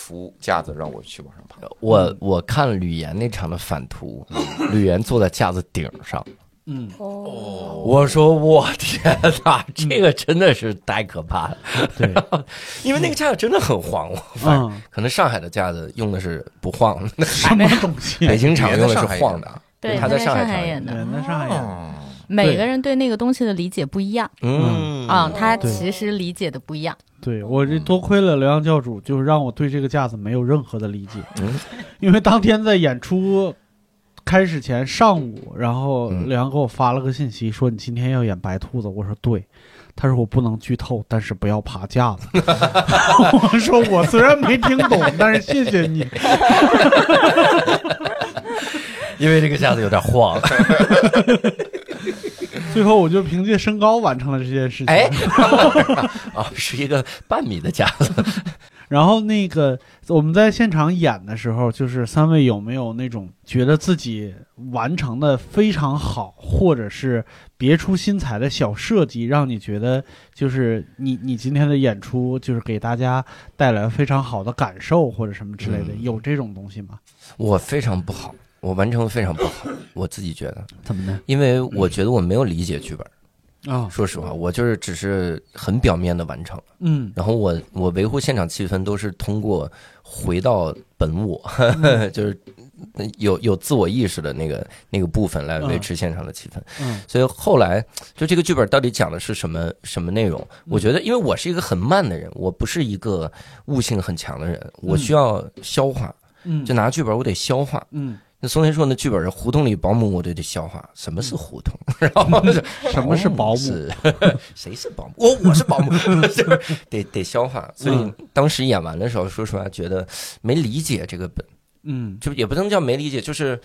扶架子让我去往上爬。我我看吕岩那场的反图，吕岩坐在架子顶上，嗯，哦，我说我天哪，这个真的是太可怕了，对，因为那个架子真的很晃，我发现嗯，可能上海的架子用的是不晃的，什么东西？北京场用的是晃的。对，他在上海演的，对，那上海每个人对那个东西的理解不一样。嗯。啊，他其实理解的不一样。对我这多亏了刘洋教主，就是让我对这个架子没有任何的理解，嗯 因为当天在演出开始前上午，然后嗯刘洋给我发了个信息说你今天要演白兔子，我说对。他说我不能剧透，但是不要爬架子。我说我虽然没听懂，但是谢谢你。因为这个架子有点晃。最后我就凭借身高完成了这件事情。哎，哦，是一个半米的架子。然后那个我们在现场演的时候，就是三位有没有那种觉得自己完成的非常好，或者是别出心裁的小设计，让你觉得就是你你今天的演出就是给大家带来非常好的感受或者什么之类的，嗯有这种东西吗？我非常不好，我完成的非常不好，我自己觉得，怎么呢？因为我觉得我没有理解剧本。啊，说实话，我就是只是很表面的完成，嗯然后我我维护现场气氛都是通过回到本我，就是有有自我意识的那个那个部分来维持现场的气氛。嗯所以后来就这个剧本到底讲的是什么什么内容？我觉得，因为我是一个很慢的人，我不是一个悟性很强的人，我需要消化。嗯，就拿剧本，我得消化。嗯那松田说那剧本是胡同里保姆，我就得消化什么是胡同，然后就什么是保姆？谁是保姆？我我是保姆，得得消化。所以嗯当时演完的时候，说实话觉得没理解这个本，嗯就也不能叫没理解，就是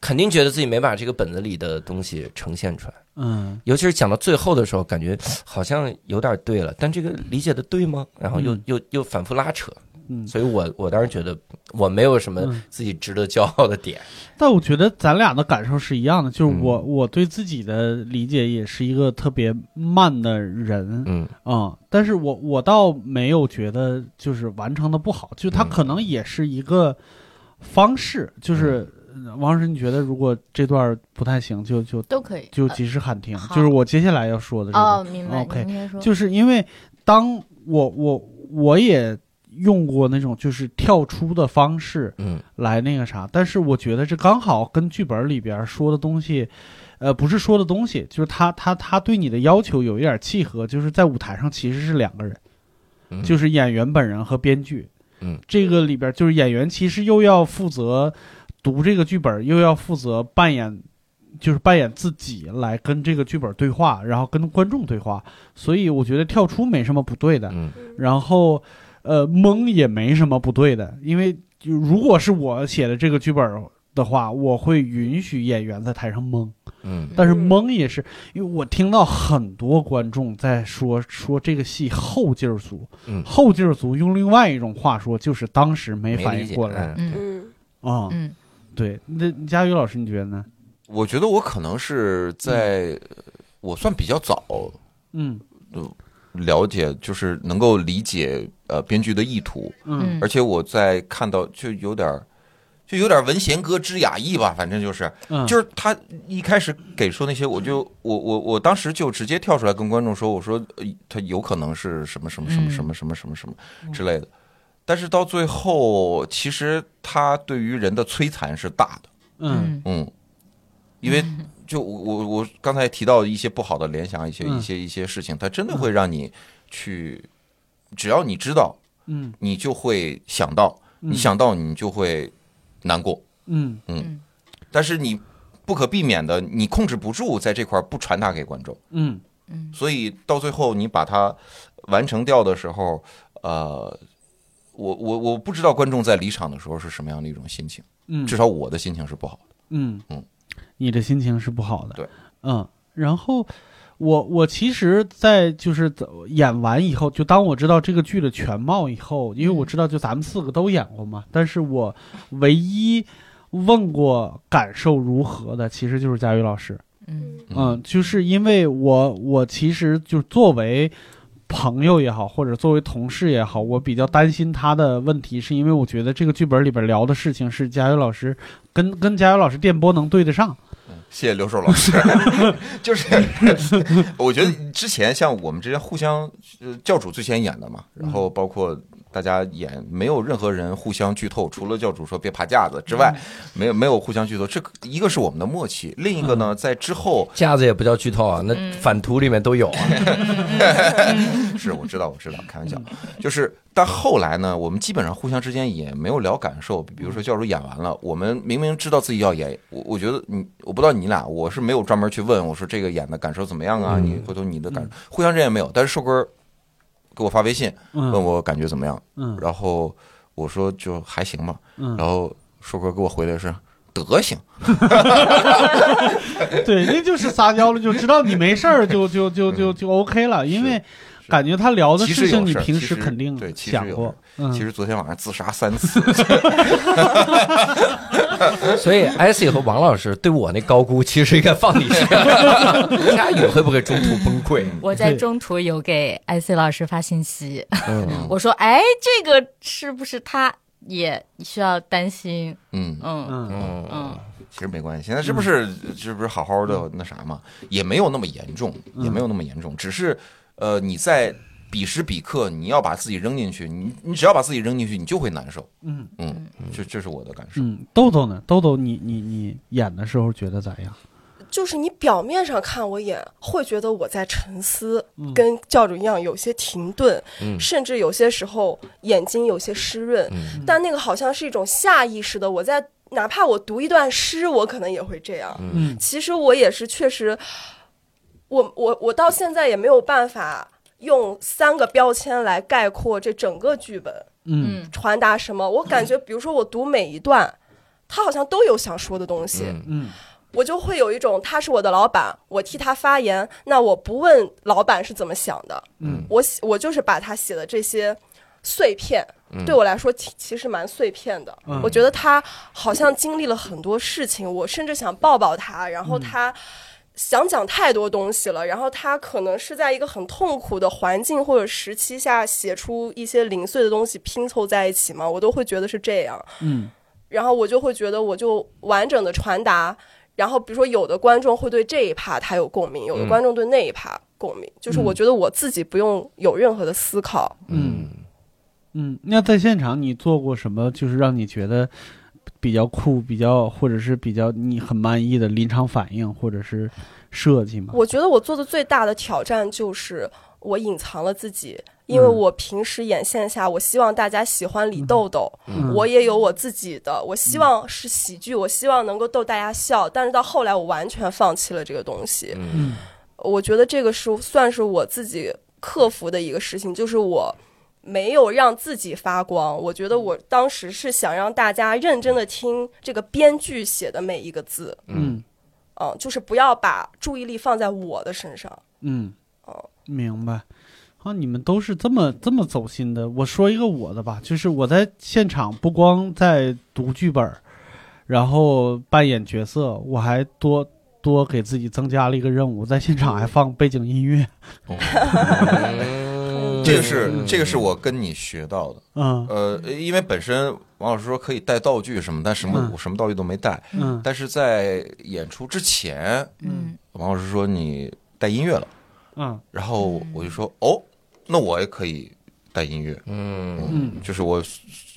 肯定觉得自己没把这个本子里的东西呈现出来。嗯尤其是讲到最后的时候，感觉好像有点对了，但这个理解的对吗？然后又、嗯又又反复拉扯，嗯。所以我我当时觉得我没有什么嗯自己值得骄傲的点。但我觉得咱俩的感受是一样的，就是嗯我、我对自己的理解也是一个特别慢的人，嗯嗯，但是我我倒没有觉得就是完成的不好，就它嗯可能也是一个方式，就是呃王老师，你觉得如果这段不太行，就就都可以。呃就及时喊停，好就是我接下来要说的这个。哦，明白。OK，就是因为当我我我也用过那种就是跳出的方式嗯来那个啥，但是我觉得这刚好跟剧本里边说的东西，呃，不是说的东西，就是他他他对你的要求有一点契合，就是在舞台上其实是两个人，嗯，就是演员本人和编剧。嗯，这个里边就是演员其实又要负责读这个剧本，又要负责扮演。就是扮演自己来跟这个剧本对话，然后跟观众对话，所以我觉得跳出没什么不对的。嗯然后，呃，懵也没什么不对的，因为就如果是我写的这个剧本的话，我会允许演员在台上懵，嗯。但是嗯。懵也是因为我听到很多观众在说说这个戏后劲儿足，嗯后劲儿足用另外一种话说就是当时没反应过来嗯嗯。嗯啊、嗯。对，那佳宇老师你觉得呢？我觉得我可能是在我算比较早嗯。了解，就是能够理解呃编剧的意图，嗯。而且我在看到就有点儿就有点文贤哥之雅意吧，反正就是嗯，就是他一开始给说那些，我就我我我当时就直接跳出来跟观众说，我说呃他有可能是什么什么什么什么什么什么什么之类的，但是到最后，其实他对于人的摧残是大的，嗯。嗯，因为就我我我刚才提到一些不好的联想，一些嗯。一些一些事情，它真的会让你去，只要你知道，嗯。你就会想到，嗯。你想到你就会难过，嗯。但是你不可避免的，你控制不住在这块儿不传达给观众，嗯。嗯。所以到最后你把它完成掉的时候，呃。我我我不知道观众在离场的时候是什么样的一种心情，嗯，至少我的心情是不好的。嗯。嗯，你的心情是不好的。对，嗯，然后我我其实，在就是演完以后，就当我知道这个剧的全貌以后，因为我知道就咱们四个都演过嘛，但是我唯一问过感受如何的，其实就是佳宇老师。嗯嗯，就是因为我我其实就作为朋友也好，或者作为同事也好，我比较担心他的问题，是因为我觉得这个剧本里边聊的事情是佳宇老师跟跟佳宇老师电波能对得上。谢谢刘硕老师，就是我觉得之前像我们之间互相，呃，教主最先演的嘛，然后包括大家演，没有任何人互相剧透，除了教主说别爬架子之外，没有没有互相剧透。这一个是我们的默契，另一个呢，在之后架子也不叫剧透啊，那反图里面都有啊。是我知道我知道，开玩笑，就是但后来呢，我们基本上互相之间也没有聊感受，比如说教主演完了，我们明明知道自己要演，我我觉得你我不知道你俩，我是没有专门去问我说这个演的感受怎么样啊？嗯你回头你的感受，互相之间也没有，但是寿哥给我发微信问嗯我感觉怎么样，嗯。然后我说就还行吧，嗯，然后硕哥给我回的是德行，对，那就是撒娇了，就知道你没事儿，就就就就就 OK 了，因为感觉他聊的事情你平事儿其实时肯定对其实想过其实昨天晚上自杀三次，所以艾希和王老师对我那高估，其实应该放你身上。佳宇会不会中途崩溃？我在中途有给艾 C 老师发信息，嗯，我说：“哎，这个是不是他也需要担心？”嗯。嗯。嗯。嗯。嗯其实没关系，现在是不是是不是好好的那啥嘛，也没有那么严重，也没有那么严重，只是呃你在彼时彼刻你要把自己扔进去，你你只要把自己扔进去，你就会难受。嗯嗯，这这是我的感受。嗯，豆豆呢？豆豆你，你你演的时候觉得咋样？就是你表面上看我演，会觉得我在沉思，嗯跟教主一样有些停顿，嗯甚至有些时候眼睛有些湿润，嗯但那个好像是一种下意识的，我在哪怕我读一段诗，我可能也会这样。嗯其实我也是确实，我我我到现在也没有办法用三个标签来概括这整个剧本嗯嗯传达什么。我感觉，比如说我读每一段，他好像都有想说的东西，嗯嗯我就会有一种他是我的老板，我替他发言，那我不问老板是怎么想的，嗯我写我就是把他写的这些碎片，嗯对我来说其其实蛮碎片的。嗯我觉得他好像经历了很多事情，我甚至想抱抱他，然后他。想讲太多东西了，然后他可能是在一个很痛苦的环境或者时期下写出一些零碎的东西拼凑在一起嘛，我都会觉得是这样。嗯然后我就会觉得我就完整的传达，然后比如说有的观众会对这一趴他有共鸣，有的嗯观众对那一趴共鸣，就是我觉得我自己不用有任何的思考。嗯嗯，那在现场你做过什么？就是让你觉得比较酷、比较或者是比较你很满意的临场反应或者是设计吗？我觉得我做的最大的挑战就是我隐藏了自己，因为嗯。我平时演线下，我希望大家喜欢李豆豆，嗯。我也有我自己的，我希望是喜剧，我希望能够逗大家笑，但是到后来我完全放弃了这个东西。嗯。嗯。我觉得这个是算是我自己克服的一个事情，就是我没有让自己发光。我觉得我当时是想让大家认真的听这个编剧写的每一个字，嗯嗯，就是不要把注意力放在我的身上。嗯哦，明白。啊，你们都是这么这么走心的。我说一个我的吧，就是我在现场不光在读剧本，然后扮演角色，我还多多给自己增加了一个任务，在现场还放背景音乐。嗯 这个是嗯。这个是我跟你学到的。嗯。呃，因为本身王老师说可以带道具什么，但什么嗯。我什么道具都没带。嗯。但是在演出之前，嗯。王老师说你带音乐了，嗯。然后我就说哦，那我也可以带音乐。嗯。嗯就是我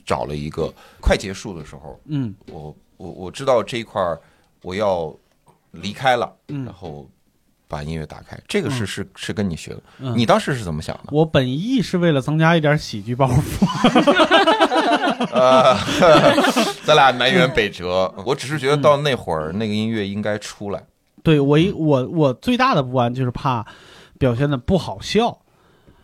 找了一个快结束的时候，嗯。我我我知道这一块我要离开了，嗯。然后把音乐打开。这个是嗯是是跟你学的，嗯，你当时是怎么想的？我本意是为了增加一点喜剧包袱。呃 咱俩南辕北辙。我只是觉得到那会儿那个音乐应该出来。对我一我我最大的不安就是怕表现的不好笑，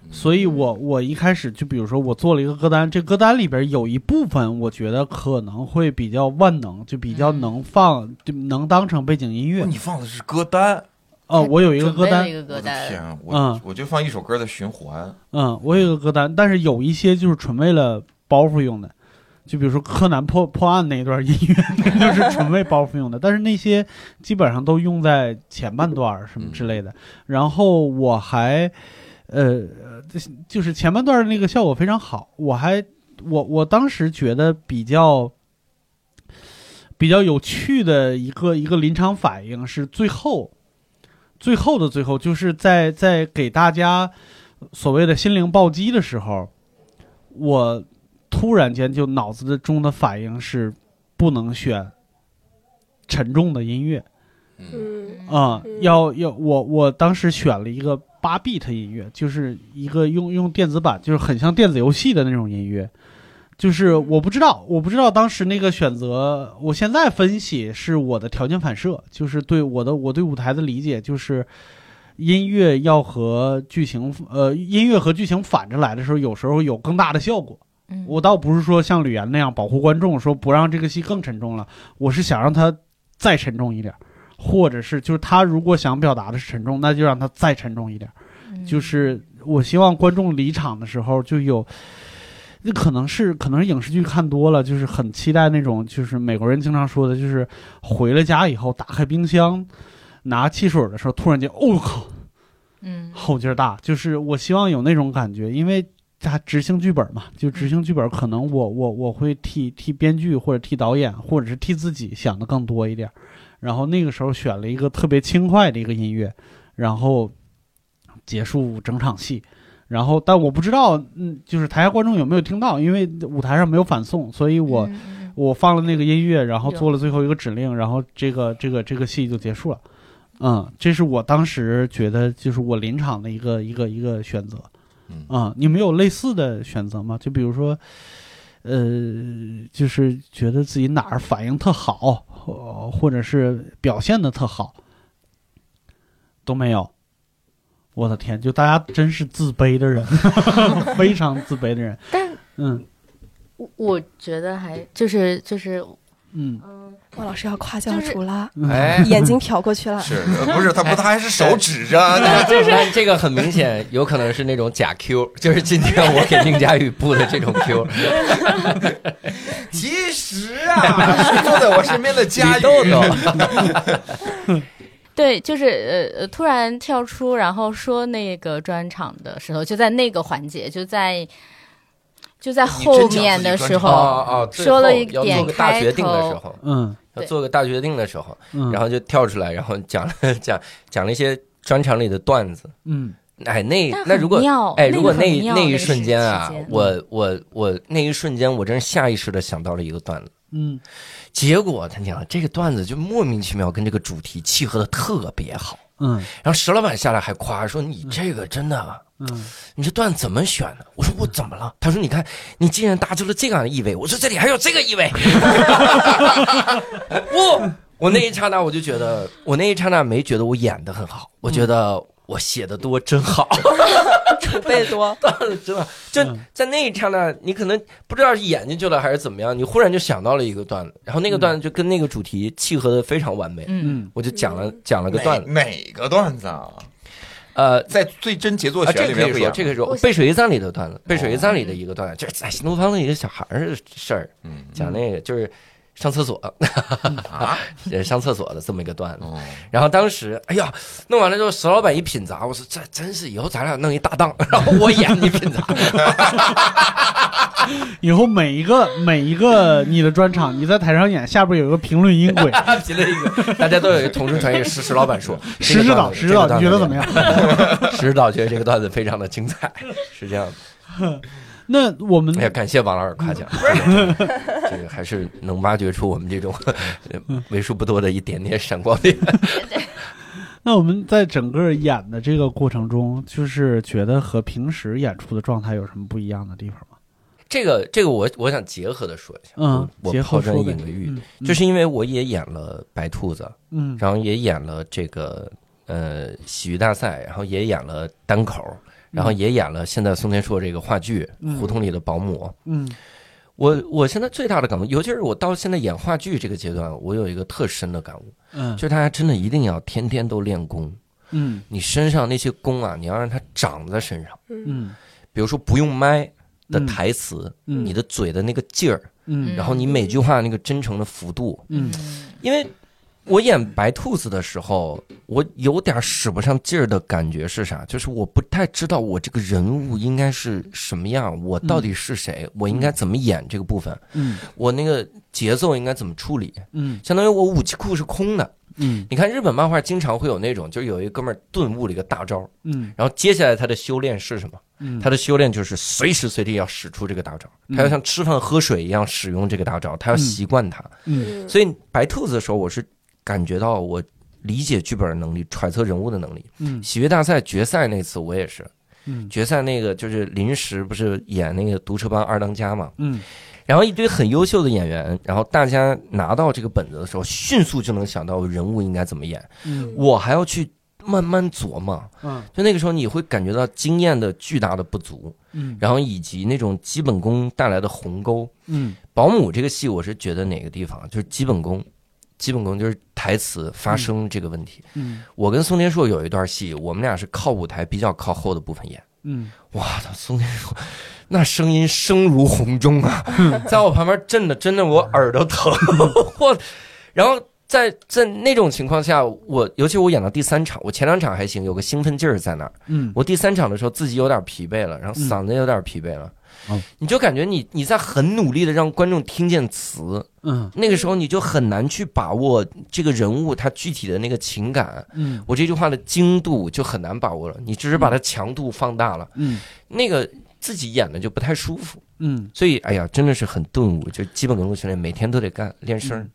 所以我我一开始就比如说我做了一个歌单，这歌单里边有一部分我觉得可能会比较万能，就比较能放，就能当成背景音乐哦。你放的是歌单，呃，我有一个歌单我的歌单，天，我嗯我就放一首歌的循环。嗯，我有一个歌单，但是有一些就是纯为了包袱用的，就比如说柯南破破案那一段音乐，那就是纯为包袱用的。但是那些基本上都用在前半段儿什么之类的。然后我还，呃，就是前半段那个效果非常好，我还我我当时觉得比较。比较有趣的一个一个临场反应是最后，最后的最后，就是在在给大家所谓的心灵暴击的时候，我突然间就脑子中的反应是不能选沉重的音乐。嗯。啊、嗯。要要我我当时选了一个八 bit 音乐，就是一个用用电子版，就是很像电子游戏的那种音乐。就是我不知道，我不知道当时那个选择，我现在分析是我的条件反射，就是对我的我对舞台的理解，就是音乐要和剧情，呃，音乐和剧情反着来的时候，有时候有更大的效果。嗯我倒不是说像吕岩那样保护观众，说不让这个戏更沉重了，我是想让它再沉重一点，或者是就是他如果想表达的是沉重，那就让它再沉重一点。嗯就是我希望观众离场的时候就有，那可能是可能是影视剧看多了，就是很期待那种，就是美国人经常说的，就是回了家以后打开冰箱拿汽水的时候，突然间，哦靠，嗯后劲儿大，就是我希望有那种感觉，因为他执行剧本嘛，就执行剧本，可能我我我会替替编剧或者替导演或者是替自己想的更多一点，然后那个时候选了一个特别轻快的一个音乐，然后结束整场戏。然后，但我不知道，嗯，就是台下观众有没有听到，因为舞台上没有反送，所以我、我放了那个音乐，然后做了最后一个指令，然后这个这个这个戏就结束了。嗯，这是我当时觉得就是我临场的一个一个一个选择。嗯啊、你们有类似的选择吗？就比如说，呃，就是觉得自己哪儿反应特好，或或者是表现的特好，都没有。我的天，就大家真是自卑的人，非常自卑的人。但嗯我我觉得还就是就是嗯，嗯，王老师要夸教主了，哎，眼睛瞟过去了。是呃不是他 不他还是手指着，就是这个很明显，有可能是那种假 Q，就是今天我给宁佳宇布的这种 Q。其实啊，是坐在我身边的佳宇李豆豆，对，就是呃呃，突然跳出，然后说那个专场的时候，就在那个环节，就在就在后面的时哦候，哦，最说了一点要做个大开决定的时头候，嗯要做个大决定的时候，嗯，然后就跳出来，然后讲了讲讲了一些专场里的段子。嗯哎，那那如果妙哎，如果那那那一瞬间啊，我我我那一瞬间，我真是下意识的想到了一个段子。嗯。结果他讲这个段子就莫名其妙跟这个主题契合的特别好，嗯。然后石老板下来还夸说你这个真的，嗯。你这段怎么选的？我说我怎么了？他说你看你竟然搭出了这样的意味，我说这里还有这个意味，我我那一刹那我就觉得，我那一刹那没觉得我演的很好，我觉得我写的多真好。储备多，真的，就嗯。在那一刹那，你可能不知道是演进去了还是怎么样，你忽然就想到了一个段子，然后那个段子就跟那个主题契合的非常完美，嗯，嗯我就讲了讲了个段子，哪哪个段子啊？呃。在最真杰作啊，选这个可以说，里面会演这个是我背水一战里的段子，背水一战里的一个段子，就是在新东方的一个小孩儿的事儿，嗯。讲那个就是上厕所，啊 呃上厕所的这么一个段子。哦，然后当时，哎呀，弄完了之后，石老板一品砸，我说这真是以后咱俩弄一搭档，然后我演你品砸，以后每一个每一个你的专场，你在台上演，下边有一个评论音轨，提了一个，大家都有一个同声传译，石石老板说，石指导，石指导，你觉得怎么？样？样？石指导觉得这个段子非常的精彩，是这样的。那我们哎呀，感谢王老师夸奖，这个还是能挖掘出我们这种呃 为数不多的一点点闪光点。那我们在整个演的这个过程中，就是觉得和平时演出的状态有什么不一样的地方吗？这个这个我我想结合的说一下，嗯我抛砖引个玉，嗯，就是因为我也演了白兔子，嗯。然后也演了这个呃喜剧大赛，然后也演了单口，然后也演了现在宋天硕这个话剧嗯《胡同里的保姆》。嗯。我我现在最大的感悟，尤其是我到现在演话剧这个阶段，我有一个特深的感悟，嗯。就是大家真的一定要天天都练功，嗯。你身上那些功啊，你要让它长在身上。嗯。比如说不用麦的嗯。台词，嗯。你的嘴的那个劲儿，嗯。然后你每句话那个真诚的幅度，嗯。因为我演白兔子的时候，我有点使不上劲儿的感觉是啥？就是我不太知道我这个人物应该是什么样，我到底是谁，我应该怎么演这个部分，嗯。我那个节奏应该怎么处理？嗯。相当于我武器库是空的。嗯。你看日本漫画经常会有那种，就是有一哥们儿顿悟了一个大招，嗯。然后接下来他的修炼是什么？嗯，他的修炼就是随时随地要使出这个大招，他要像吃饭喝水一样使用这个大招，他要习惯它。嗯。所以白兔子的时候，我是感觉到我理解剧本的能力、揣测人物的能力。嗯。喜剧大赛决赛那次我也是，嗯。决赛那个就是临时不是演那个毒车帮二当家嘛，嗯。然后一堆很优秀的演员，然后大家拿到这个本子的时候，迅速就能想到人物应该怎么演，嗯。我还要去慢慢琢磨。嗯。就那个时候，你会感觉到经验的巨大的不足，嗯。然后以及那种基本功带来的鸿沟。嗯。保姆这个戏，我是觉得哪个地方就是基本功，基本功就是台词发声这个问题。嗯我跟宋天硕有一段戏，我们俩是靠舞台比较靠后的部分演。嗯哇，他宋天硕那声音声如洪钟啊，在我旁边震的真的我耳朵疼，我，然后。在在那种情况下，我尤其我演到第三场，我前两场还行，有个兴奋劲儿在那儿。嗯我第三场的时候自己有点疲惫了，然后嗓子有点疲惫了，哦你就感觉你你在很努力的让观众听见词，嗯。那个时候你就很难去把握这个人物他具体的那个情感，嗯。我这句话的精度就很难把握了，你只是把它强度放大了，嗯。那个自己演的就不太舒服，嗯，所以哎呀，真的是很顿悟，就基本功训练每天都得干练声儿，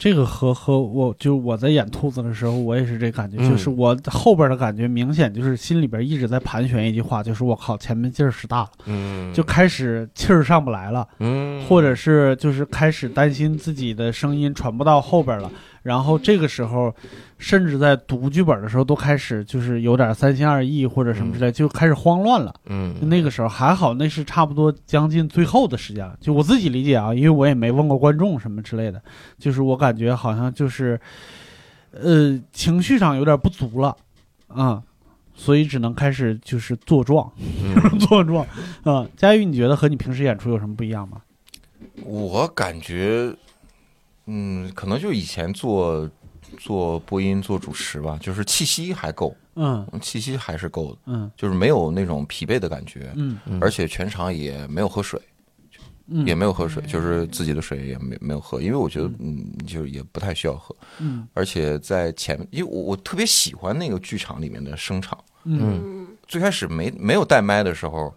这个和和我就我在演兔子的时候，我也是这感觉，嗯。就是我后边的感觉明显就是心里边一直在盘旋一句话，就是我靠，前面劲儿使大了，嗯，就开始气儿上不来了，嗯，或者是就是开始担心自己的声音传不到后边了，然后这个时候，甚至在读剧本的时候都开始就是有点三心二意或者什么之类，就开始慌乱了。嗯那个时候还好，那是差不多将近最后的时间了。就我自己理解啊，因为我也没问过观众什么之类的，就是我感觉好像就是，呃，情绪上有点不足了，啊、所以只能开始就是作状，嗯作状啊。佳玉，你觉得和你平时演出有什么不一样吗？我感觉，嗯，可能就以前做做播音、做主持吧，就是气息还够，嗯。气息还是够的，嗯。就是没有那种疲惫的感觉，嗯。而且全场也没有喝水，嗯，也没有喝水，就是自己的水也没没有喝，因为我觉得，嗯，就也不太需要喝，嗯。而且在前，因为我我特别喜欢那个剧场里面的声场，嗯。嗯。最开始没没有带麦的时候，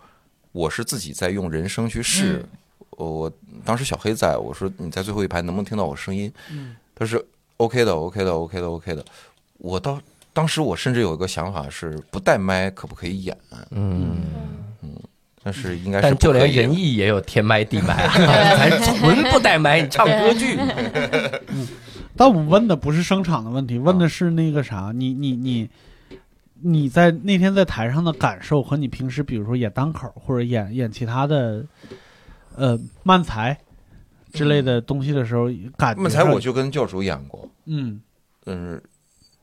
我是自己在用人声去试。我我当时小黑在我说你在最后一排能不能听到我声音？嗯他是 OK 的，OK 的，OK 的，OK 的。我到当时我甚至有一个想法是不带麦可不可以演？嗯，但是应该是但就连仁义也有天麦地麦啊，咱纯不带麦，你唱歌剧，但我问的不是声场的问题，问的是那个啥，你你你你在那天在台上的感受和你平时比如说演单口或者演演其他的呃漫才之类的东西的时候，感觉刚才我就跟教主演过，嗯。嗯，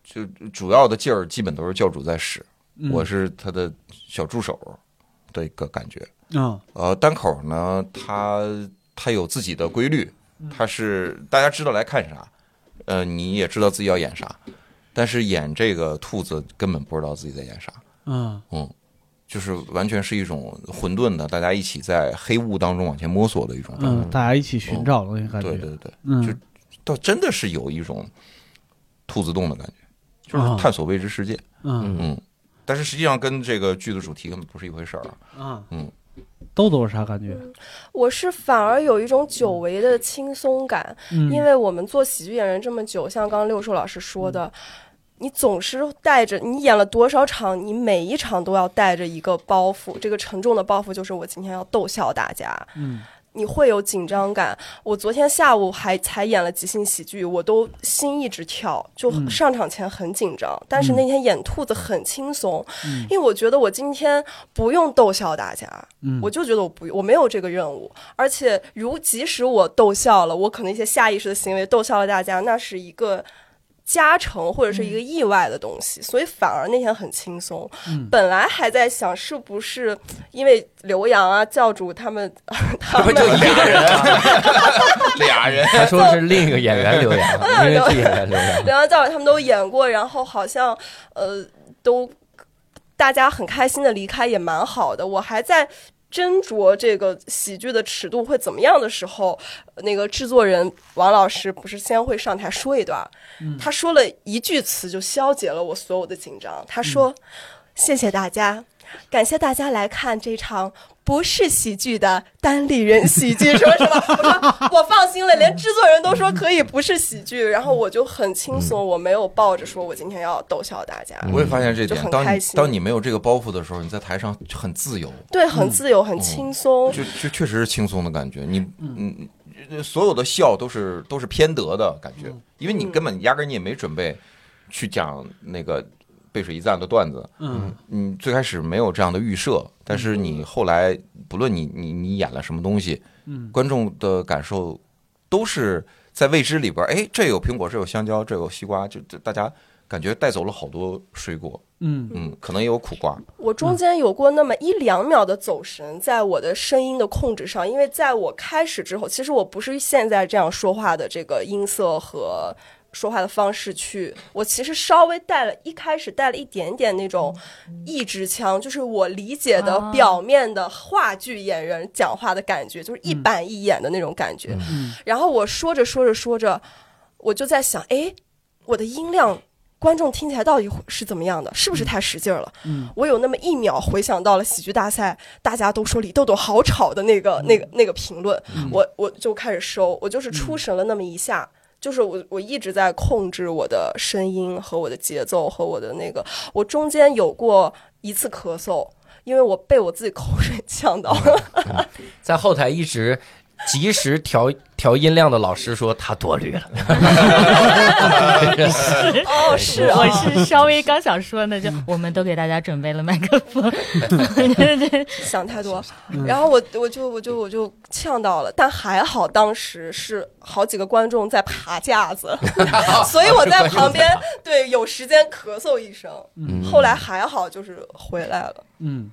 就主要的劲儿基本都是教主在使，嗯。我是他的小助手的一个感觉。嗯呃，单口呢，他他有自己的规律，他是大家知道来看啥，呃，你也知道自己要演啥，但是演这个兔子根本不知道自己在演啥，嗯嗯，就是完全是一种混沌的，大家一起在黑雾当中往前摸索的一种状态。嗯，大家一起寻找的那个感觉，对对对，嗯就倒真的是有一种兔子洞的感觉，就是啊探索未知世界。嗯嗯，但是实际上跟这个剧的主题根本不是一回事儿啊。啊嗯，豆豆是啥感觉？我是反而有一种久违的轻松感，嗯，因为我们做喜剧演员这么久，像刚刚六叔老师说的。你总是带着你演了多少场，你每一场都要带着一个包袱，这个沉重的包袱就是我今天要逗笑大家。嗯你会有紧张感。我昨天下午还才演了即兴喜剧，我都心一直跳，就嗯上场前很紧张。但是那天演兔子很轻松，嗯因为我觉得我今天不用逗笑大家，嗯我就觉得我不我没有这个任务。而且如即使我逗笑了，我可能一些下意识的行为逗笑了大家，那是一个。加成或者是一个意外的东西，所以反而那天很轻松。嗯本来还在想是不是因为刘洋啊、教主他们，他们就一个人啊？俩人，他说是另一个演员刘洋，音乐剧演员刘洋。刘洋教主他们都演过，然后好像呃都大家很开心的离开也蛮好的。我还在斟酌这个喜剧的尺度会怎么样的时候，那个制作人王老师不是先会上台说一段，他说了一句词就消解了我所有的紧张。他说：“谢谢大家。”感谢大家来看这场不是喜剧的单立人喜剧，说什么？我说我放心了，连制作人都说可以不是喜剧，然后我就很轻松，我没有抱着说我今天要逗笑大家，我也发现这就点。当你很开心当你没有这个包袱的时候，你在台上就很自由，对，很自由，很轻松。就就确实是轻松的感觉。你嗯，所有的笑都是都是偏得的感觉，因为你根本压根儿你也没准备去讲那个背水一战的段子，嗯。你最开始没有这样的预设，但是你后来不论你你你演了什么东西，嗯。观众的感受都是在未知里边儿，哎，这有苹果，这有香蕉，这有西瓜，就就大家感觉带走了好多水果，嗯。嗯，可能也有苦瓜，我中间有过那么一两秒的走神，在我的声音的控制上，因为在我开始之后，其实我不是现在这样说话的这个音色和说话的方式去，我其实稍微带了一开始带了一点点那种意志腔，就是我理解的啊表面的话剧演员讲话的感觉，就是一板一眼的那种感觉。嗯然后我说着说着说着，我就在想，哎，我的音量。观众听起来到底是怎么样的？是不是太使劲儿了？嗯我有那么一秒回想到了喜剧大赛，大家都说李豆豆好吵的那个、那个、那个评论，我我就开始收，我就是出神了那么一下，就是我我一直在控制我的声音和我的节奏和我的那个，我中间有过一次咳嗽，因为我被我自己口水呛到了。在后台一直及时调调音量的老师说他多虑了，哦，是啊。我是稍微刚想说呢，就我们都给大家准备了麦克风，想太多，然后我我就我就我就呛到了，但还好当时是好几个观众在爬架子，所以我在旁边对有时间咳嗽一声，嗯。后来还好就是回来了。嗯，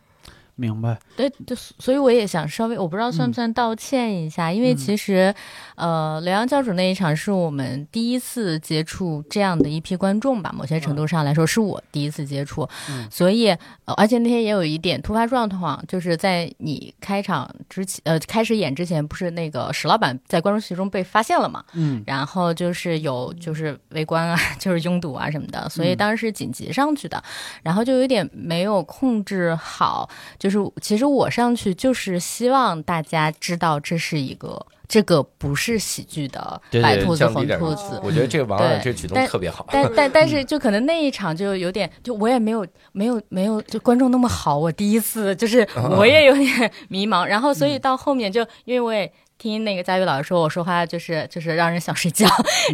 明白。对对，所以我也想稍微，我不知道算不算道歉一下，因为其实，呃，刘洋教主那一场是我们第一次接触这样的一批观众吧，某些程度上来说是我第一次接触，嗯所以、呃，而且那天也有一点突发状况，就是在你开场之前，呃，开始演之前，不是那个史老板在观众席中被发现了嘛？嗯然后就是有就是围观啊，就是拥堵啊什么的，所以当时是紧急上去的，然后就有点没有控制好。就是其实我上去就是希望大家知道这是一个这个不是喜剧的白兔子红兔子。我觉得这个王这个举动特别好。但但但是就可能那一场就有点，就我也没有没有没有就观众那么好，我第一次就是我也有点迷茫，然后所以到后面就因为我也听那个佳宇老师说我说话就是就是让人想睡觉，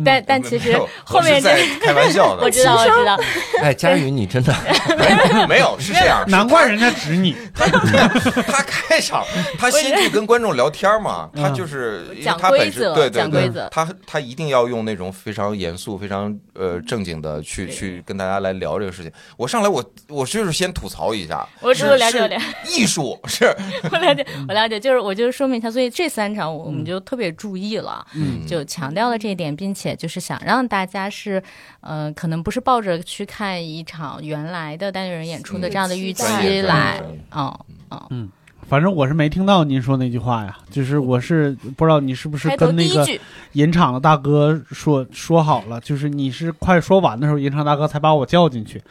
但但其实后面就是在 开玩笑的，我知道我知道，哎，佳宇，你真的没 没有是这样，是难怪人家指你。他他开场，他先去跟观众聊天嘛，嗯。他就是讲规则对对对讲规则，他他一定要用那种非常严肃、非常呃正经的去去跟大家来聊这个事情。我上来我我就是先吐槽一下，我知是了解了解。艺术是。我了解我了解，就是我就是说明一下，所以这三场我们就特别注意了。嗯。就强调了这一点，并且就是想让大家是，呃，可能不是抱着去看一场原来的单立人演出的这样的预期来专业，哦哦，反正我是没听到您说那句话呀，就是我是不知道你是不是跟那个第一句，引场的大哥说说好了，就是你是快说完的时候，引场大哥才把我叫进去，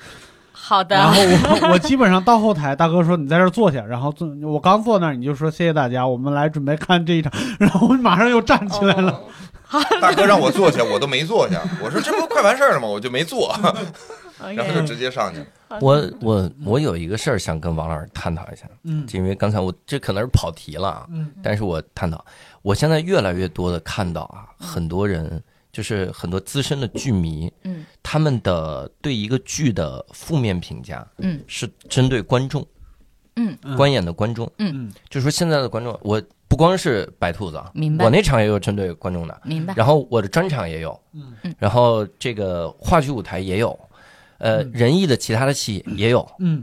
好的，然后我我基本上到后台，大哥说你在这儿坐下，然后坐我刚坐那儿，你就说谢谢大家，我们来准备看这一场，然后我马上又站起来了。大哥让我坐下，我都没坐下。我说这不快完事儿了吗？我就没坐，然后就直接上去了。我我我有一个事儿想跟王老师探讨一下，嗯因为刚才我这可能是跑题了啊，嗯但是我探讨，我现在越来越多的看到啊，很多人就是很多资深的剧迷，嗯。他们的对一个剧的负面评价嗯。是针对观众，嗯。嗯。观演的观众，嗯。就是说现在的观众，我不光是白兔子啊，明白。我那场也有针对观众的，明白，然后我的专场也有，嗯。嗯。然后这个话剧舞台也有，呃，嗯。仁义的其他的戏也有，嗯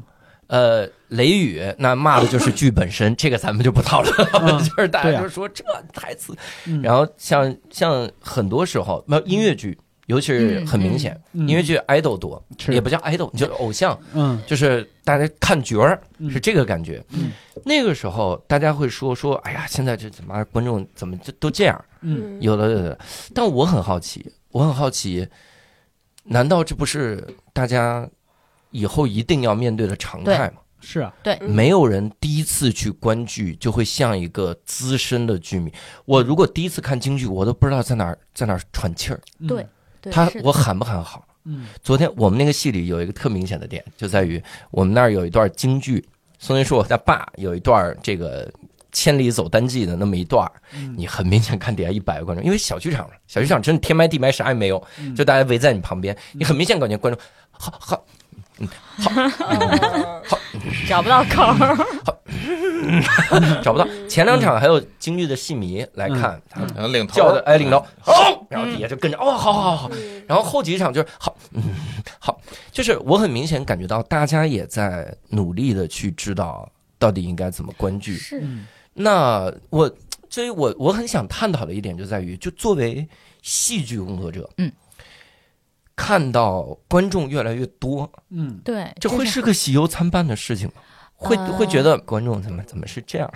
呃，雷雨那骂的就是剧本身，这个咱们就不讨论 就是大家就说这台词，嗯，然后像像很多时候，那音乐剧。尤其是很明显，嗯音乐剧 idol 多，也不叫 idol，就是偶像，嗯。就是大家看角儿嗯。是这个感觉。嗯。那个时候大家会说说，哎呀，现在这怎么观众怎么就都这样？嗯。有的有的，但我很好奇，我很好奇，难道这不是大家以后一定要面对的常态嘛？是啊，对，嗯没有人第一次去观剧就会像一个资深的剧迷。我如果第一次看京剧，我都不知道在哪儿在哪儿喘气儿。嗯对他我喊不喊好？嗯昨天我们那个戏里有一个特明显的点，就在于我们那儿有一段京剧，宋云说我他爸有一段这个千里走单骑的那么一段儿，嗯你很明显看底下一百个观众，因为小剧场嘛，小剧场真的天埋地埋啥也没有，嗯就大家围在你旁边，你很明显感觉观众好好 找不到口儿，找不到。前两场还有京剧的戏迷来看，他领头。叫的哎领头好，然后底下就跟着哦好好好，然后后几场就是好嗯好，就是我很明显感觉到大家也在努力的去知道到底应该怎么观剧。是。嗯。那我所以我我很想探讨的一点就在于，就作为戏剧工作者，嗯，看到观众越来越多，嗯对，这会是是个喜忧参半的事情吗？会呃会觉得观众怎么怎么是这样？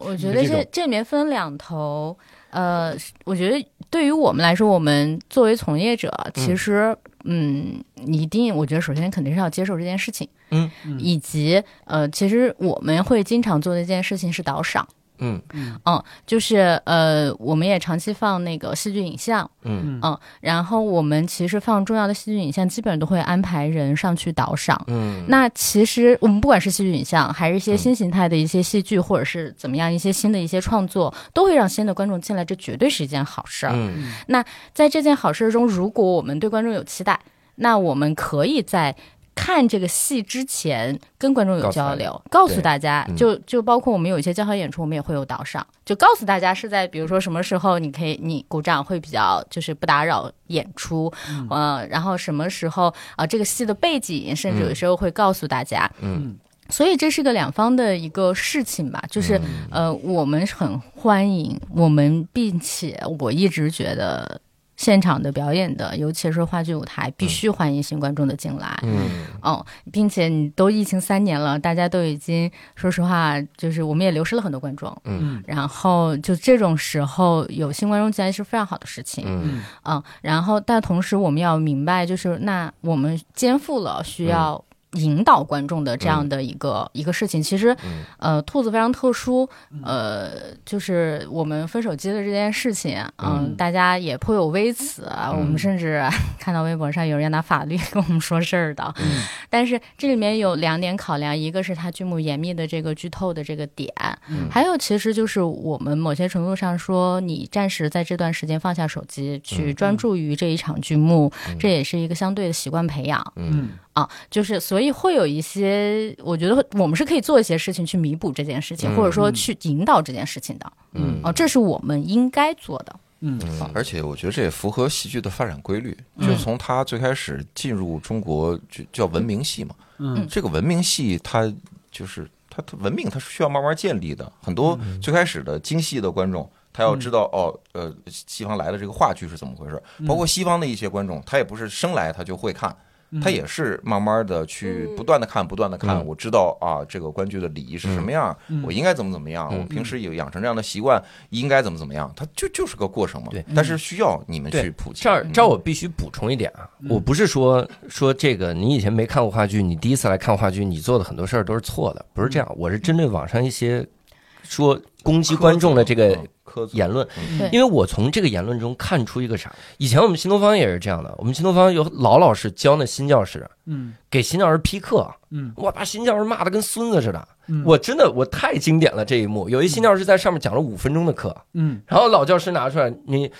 我 觉得这这里面分两头，呃，我觉得对于我们来说，我们作为从业者，其实，嗯，一定，我觉得首先肯定是要接受这件事情，嗯嗯以及呃，其实我们会经常做的一件事情是导赏。嗯嗯，就是呃，我们也长期放那个戏剧影像，嗯嗯，然后我们其实放重要的戏剧影像，基本上都会安排人上去导赏。嗯，那其实我们不管是戏剧影像，还是一些新形态的一些戏剧，或者是怎么样一些新的一些创作，都会让新的观众进来，这绝对是一件好事儿。嗯那在这件好事中，如果我们对观众有期待，那我们可以在看这个戏之前跟观众有交流，告诉大家，嗯。就就包括我们有一些交响演出，我们也会有导赏，就告诉大家是在比如说什么时候你可以你鼓掌会比较就是不打扰演出，呃，然后什么时候啊、这个戏的背景，甚至有时候会告诉大家，嗯。所以这是个两方的一个事情吧，就是、呃，我们很欢迎我们，并且我一直觉得现场的表演的，尤其是话剧舞台，必须欢迎新观众的进来。嗯哦，并且你都疫情三年了，大家都已经说实话，就是我们也流失了很多观众。嗯然后就这种时候有新观众进来是非常好的事情。嗯嗯，然后但同时我们要明白，就是那我们肩负了需要引导观众的这样的一个、一个事情。其实，嗯。呃，兔子非常特殊，呃，就是我们分手机的这件事情，嗯，嗯。大家也颇有微词啊。我们甚至 看到微博上有人要拿法律 跟我们说事儿的。嗯。但是这里面有两点考量，一个是它剧目严密的这个剧透的这个点，嗯。还有其实就是我们某些程度上说，你暂时在这段时间放下手机，去专注于这一场剧目，这也是一个相对的习惯培养嗯啊。就是所以会有一些，我觉得我们是可以做一些事情去弥补这件事情，嗯或者说去引导这件事情的。嗯哦，这是我们应该做的。嗯嗯而且我觉得这也符合戏剧的发展规律，嗯就从它最开始进入中国就叫文明戏嘛，嗯这个文明戏它就是它它文明它是需要慢慢建立的，很多最开始的京戏的观众。他要知道哦，呃，西方来的这个话剧是怎么回事，包括西方的一些观众，他也不是生来他就会看，他也是慢慢的去嗯。不断的看，不断的看。嗯。我知道啊，这个观剧的礼仪是什么样，我应该怎么怎么样，嗯。我平时有养成这样的习惯，应该怎么怎么样，它就就是个过程嘛。对。但是需要你们去普及。这儿这儿我必须补充一点啊，我不是说说这个你以前没看过话剧，你第一次来看话剧，你做的很多事儿都是错的，不是这样。我是针对网上一些说攻击观众的这个言论，因为我从这个言论中看出一个啥？以前我们新东方也是这样的，我们新东方有老老师教那新教师，嗯给新教师批课，嗯我把新教师骂的跟孙子似的，嗯我真的我太经典了这一幕。有一新教师在上面讲了五分钟的课，嗯然后老教师拿出来你。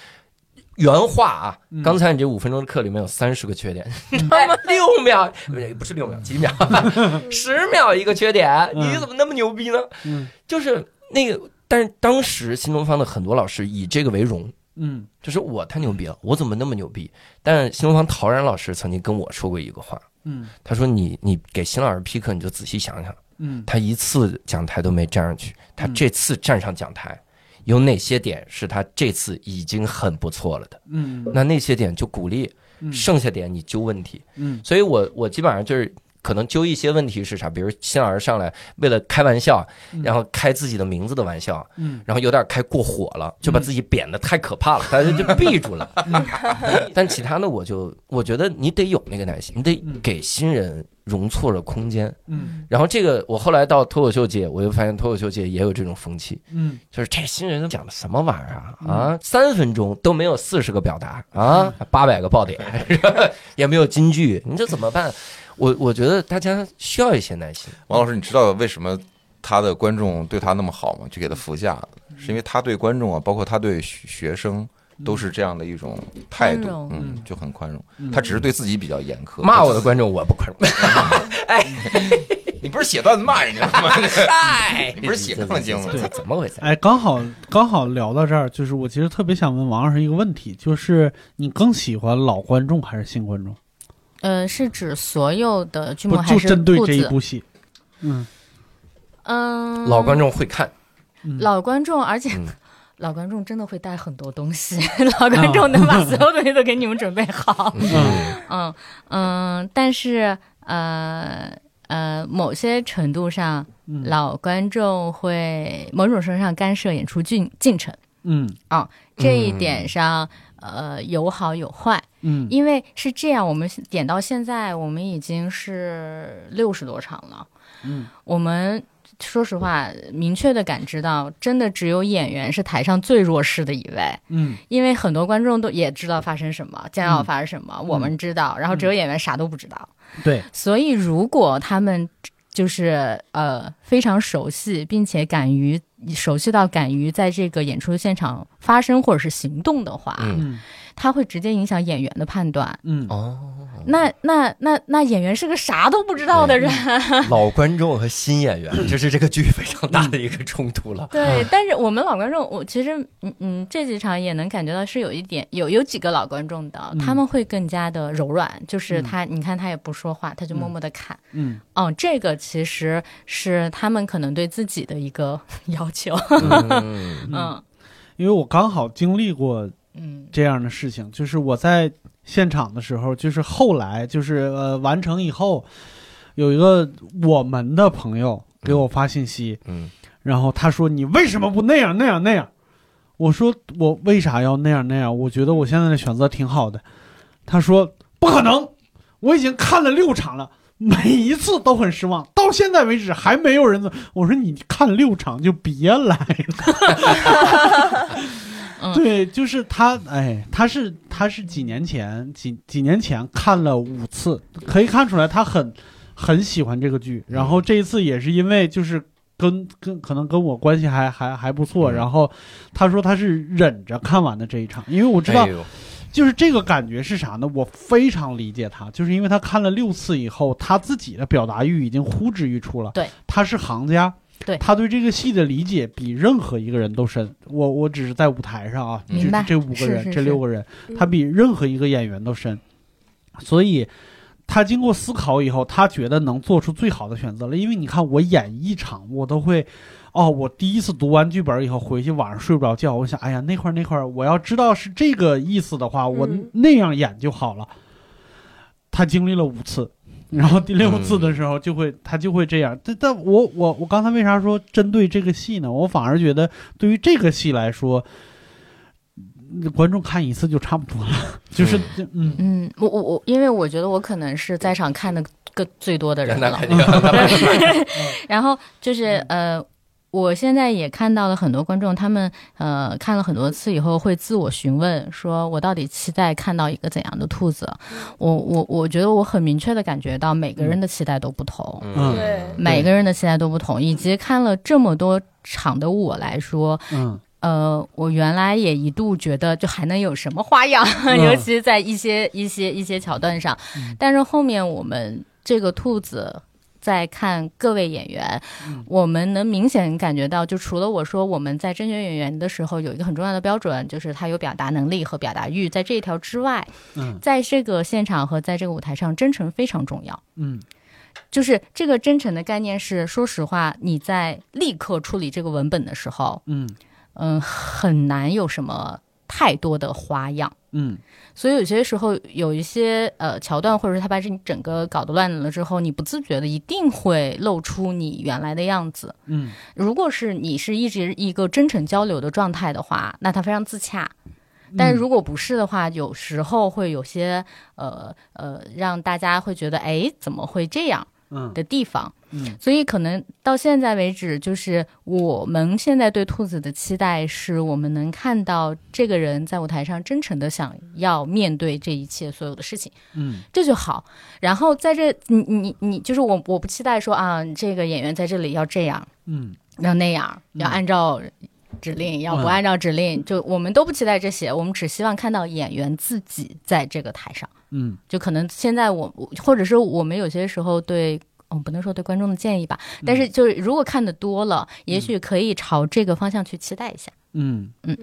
原话啊嗯，刚才你这五分钟的课里面有三十个缺点，他妈六秒不是六秒，几秒，十秒一个缺点，嗯你怎么那么牛逼呢？嗯就是那个，但是当时新东方的很多老师以这个为荣，嗯。就是我太牛逼了，我怎么那么牛逼？但新东方陶然老师曾经跟我说过一个话，嗯。他说你你给新老师批课，你就仔细想想，嗯。他一次讲台都没站上去，他这次站上讲台，有哪些点是他这次已经很不错了的？嗯。那那些点就鼓励，嗯。剩下点你揪问题。嗯。所以我我基本上就是可能揪一些问题是啥，比如新老师上来为了开玩笑，然后开自己的名字的玩笑，嗯。然后有点开过火了，就把自己贬得太可怕了，大家就闭住了。但其他的我就我觉得你得有那个耐心，你得给新人容错的空间。嗯。然后这个我后来到脱口秀界，我就发现脱口秀界也有这种风气，嗯。就是这新人都讲的什么玩意儿啊？啊，三分钟都没有四十个表达啊，八百个爆点，也没有金句，你这怎么办？我我觉得大家需要一些耐心。王老师，你知道为什么他的观众对他那么好吗？就给他扶驾，是因为他对观众啊，包括他对学学生。都是这样的一种态度，嗯，就很宽容。他只是对自己比较严苛。骂我的观众我不宽容，哎 你不是写段子骂人家吗？哎，你不是写杠精吗这这怎么回事？哎，刚好刚好聊到这儿，就是我其实特别想问王老师一个问题，就是你更喜欢老观众还是新观众？呃，是指所有的剧目还就是针对？这一部戏？嗯。嗯，老观众会看，嗯。老观众，而且、嗯。老观众真的会带很多东西，老观众能把所有东西都给你们准备好。嗯。嗯。嗯，但是呃呃，某些程度上，嗯。老观众会某种程度上干涉演出进进程。嗯。哦这一点上，呃，有好有坏，嗯。因为是这样，我们点到现在，我们已经是六十多场了。嗯，我们说实话，明确的感知到，真的只有演员是台上最弱势的一位，嗯。因为很多观众都也知道发生什么，将要发生什么，我们知道，然后只有演员啥都不知道。对，所以如果他们就是呃非常熟悉，并且敢于熟悉到敢于在这个演出现场发声或者是行动的话，它会直接影响演员的判断。嗯。哦，那那那那演员是个啥都不知道的人，老观众和新演员，这是这个剧非常大的一个冲突了。对，但是我们老观众，我其实嗯嗯这几场也能感觉到是有一点有有几个老观众的，嗯。他们会更加的柔软，就是嗯。他、你看他也不说话，他就默默的看。嗯。哦，这个其实是他们可能对自己的一个 要求。嗯。嗯。因为我刚好经历过嗯这样的事情，就是我在现场的时候，就是后来就是呃完成以后，有一个我们的朋友给我发信息，嗯然后他说你为什么不那样那样那样？我说我为啥要那样那样？我觉得我现在的选择挺好的。他说不可能，我已经看了六场了。每一次都很失望，到现在为止还没有人。我说你看六场就别来了。嗯对，就是他，哎，他是他是几年前几几年前看了五次，可以看出来他很很喜欢这个剧。然后这一次也是因为就是跟跟可能跟我关系还还还不错，嗯然后他说他是忍着看完的这一场，因为我知道哎就是这个感觉是啥呢？我非常理解他，就是因为他看了六次以后，他自己的表达欲已经呼之欲出了。对，他是行家，对他对这个戏的理解比任何一个人都深。我我只是在舞台上啊，就这这五个人，是是这六个人，嗯他比任何一个演员都深，所以。他经过思考以后，他觉得能做出最好的选择了。因为你看，我演一场，我都会，哦，我第一次读完剧本以后，回去晚上睡不着觉，我想，哎呀，那块儿那块儿，我要知道是这个意思的话，我嗯那样演就好了。他经历了五次，然后第六次的时候就会，他就会这样。但但我我我刚才为啥说针对这个戏呢？我反而觉得对于这个戏来说，嗯观众看一次就差不多了，就是嗯。嗯，我我我，因为我觉得我可能是在场看的个最多的人了。然后就是呃，我现在也看到了很多观众，他们呃看了很多次以后会自我询问，说我到底期待看到一个怎样的兔子？我我我觉得我很明确的感觉到每个人的期待都不同。嗯。对。每个人的期待都不同，以及看了这么多场的我来说，嗯。呃，我原来也一度觉得就还能有什么花样，尤其在一些一些一些桥段上。嗯。但是后面我们这个兔子在看各位演员，嗯我们能明显感觉到，就除了我说我们在甄选演员的时候有一个很重要的标准，就是他有表达能力和表达欲，在这一条之外，嗯在这个现场和在这个舞台上，真诚非常重要。嗯就是这个真诚的概念是，说实话，你在立刻处理这个文本的时候，嗯嗯，很难有什么太多的花样。嗯所以有些时候有一些呃桥段，或者是他把你整个搞得乱了之后，你不自觉的一定会露出你原来的样子。嗯如果是你是一直一个真诚交流的状态的话，那他非常自洽。但如果不是的话，有时候会有些呃呃，让大家会觉得，哎，怎么会这样嗯的地方？嗯。所以可能到现在为止，就是我们现在对兔子的期待是，我们能看到这个人在舞台上真诚的想要面对这一切所有的事情，嗯。这就好。然后在这，你你你，就是我我不期待说啊，这个演员在这里要这样，嗯。要那样，嗯。要按照指令，要不嗯按照指令，就我们都不期待这些，我们只希望看到演员自己在这个台上。嗯就可能现在我，我或者是我们有些时候对。嗯，不能说对观众的建议吧，但是就是如果看的多了，也许可以朝这个方向去期待一下。嗯。嗯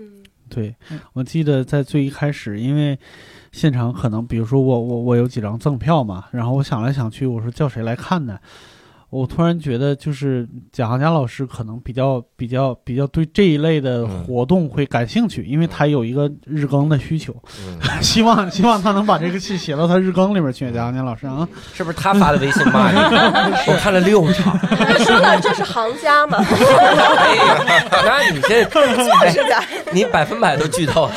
对嗯，我记得在最一开始，因为现场可能，比如说我我我有几张赠票嘛，然后我想来想去，我说叫谁来看呢？我突然觉得，就是贾行家老师可能比较比较比较对这一类的嗯活动会感兴趣，因为他有一个日更的需求，嗯 希望希望他能把这个戏写到他日更里面去。贾行家老师啊，是不是他发的微信骂你？我看了六场，说了这是行家嘛，哎呀，那你这是的，你百分百都剧透了。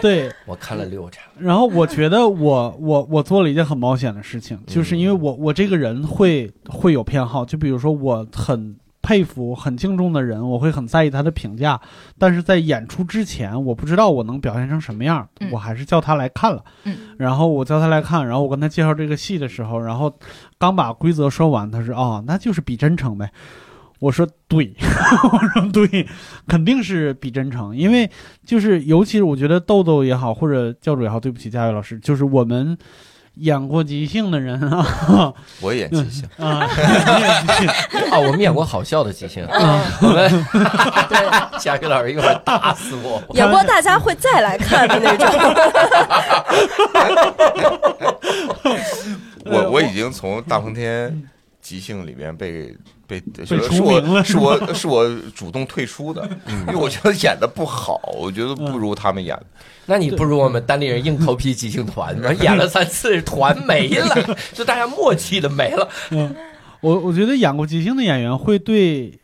对，我看了六场，然后我觉得我我我做了一件很冒险的事情，就是因为我我这个人会会有偏好，就比如说我很佩服、很敬重的人，我会很在意他的评价。但是在演出之前，我不知道我能表现成什么样，嗯我还是叫他来看了。嗯，然后我叫他来看，然后我跟他介绍这个戏的时候，然后刚把规则说完，他说：“哦，那就是比真诚呗。”我说对，我说对，肯定是比真诚，因为就是尤其是我觉得豆豆也好，或者教主也好，对不起，佳悦老师，就是我们演过即兴的人啊。我演即兴，啊，我们演过好笑的即兴，啊，我们对，佳宇老师一会儿打死我。演过大家会再来看的那种。我我已经从大风天即兴里面被被是我是我是我主动退出的，因为我觉得演的不好，我觉得不如他们演的。那你不如我们单立人硬头皮即兴团，然后演了三次，团没了，就大家默契的没了。嗯，我我觉得演过即兴的演员会对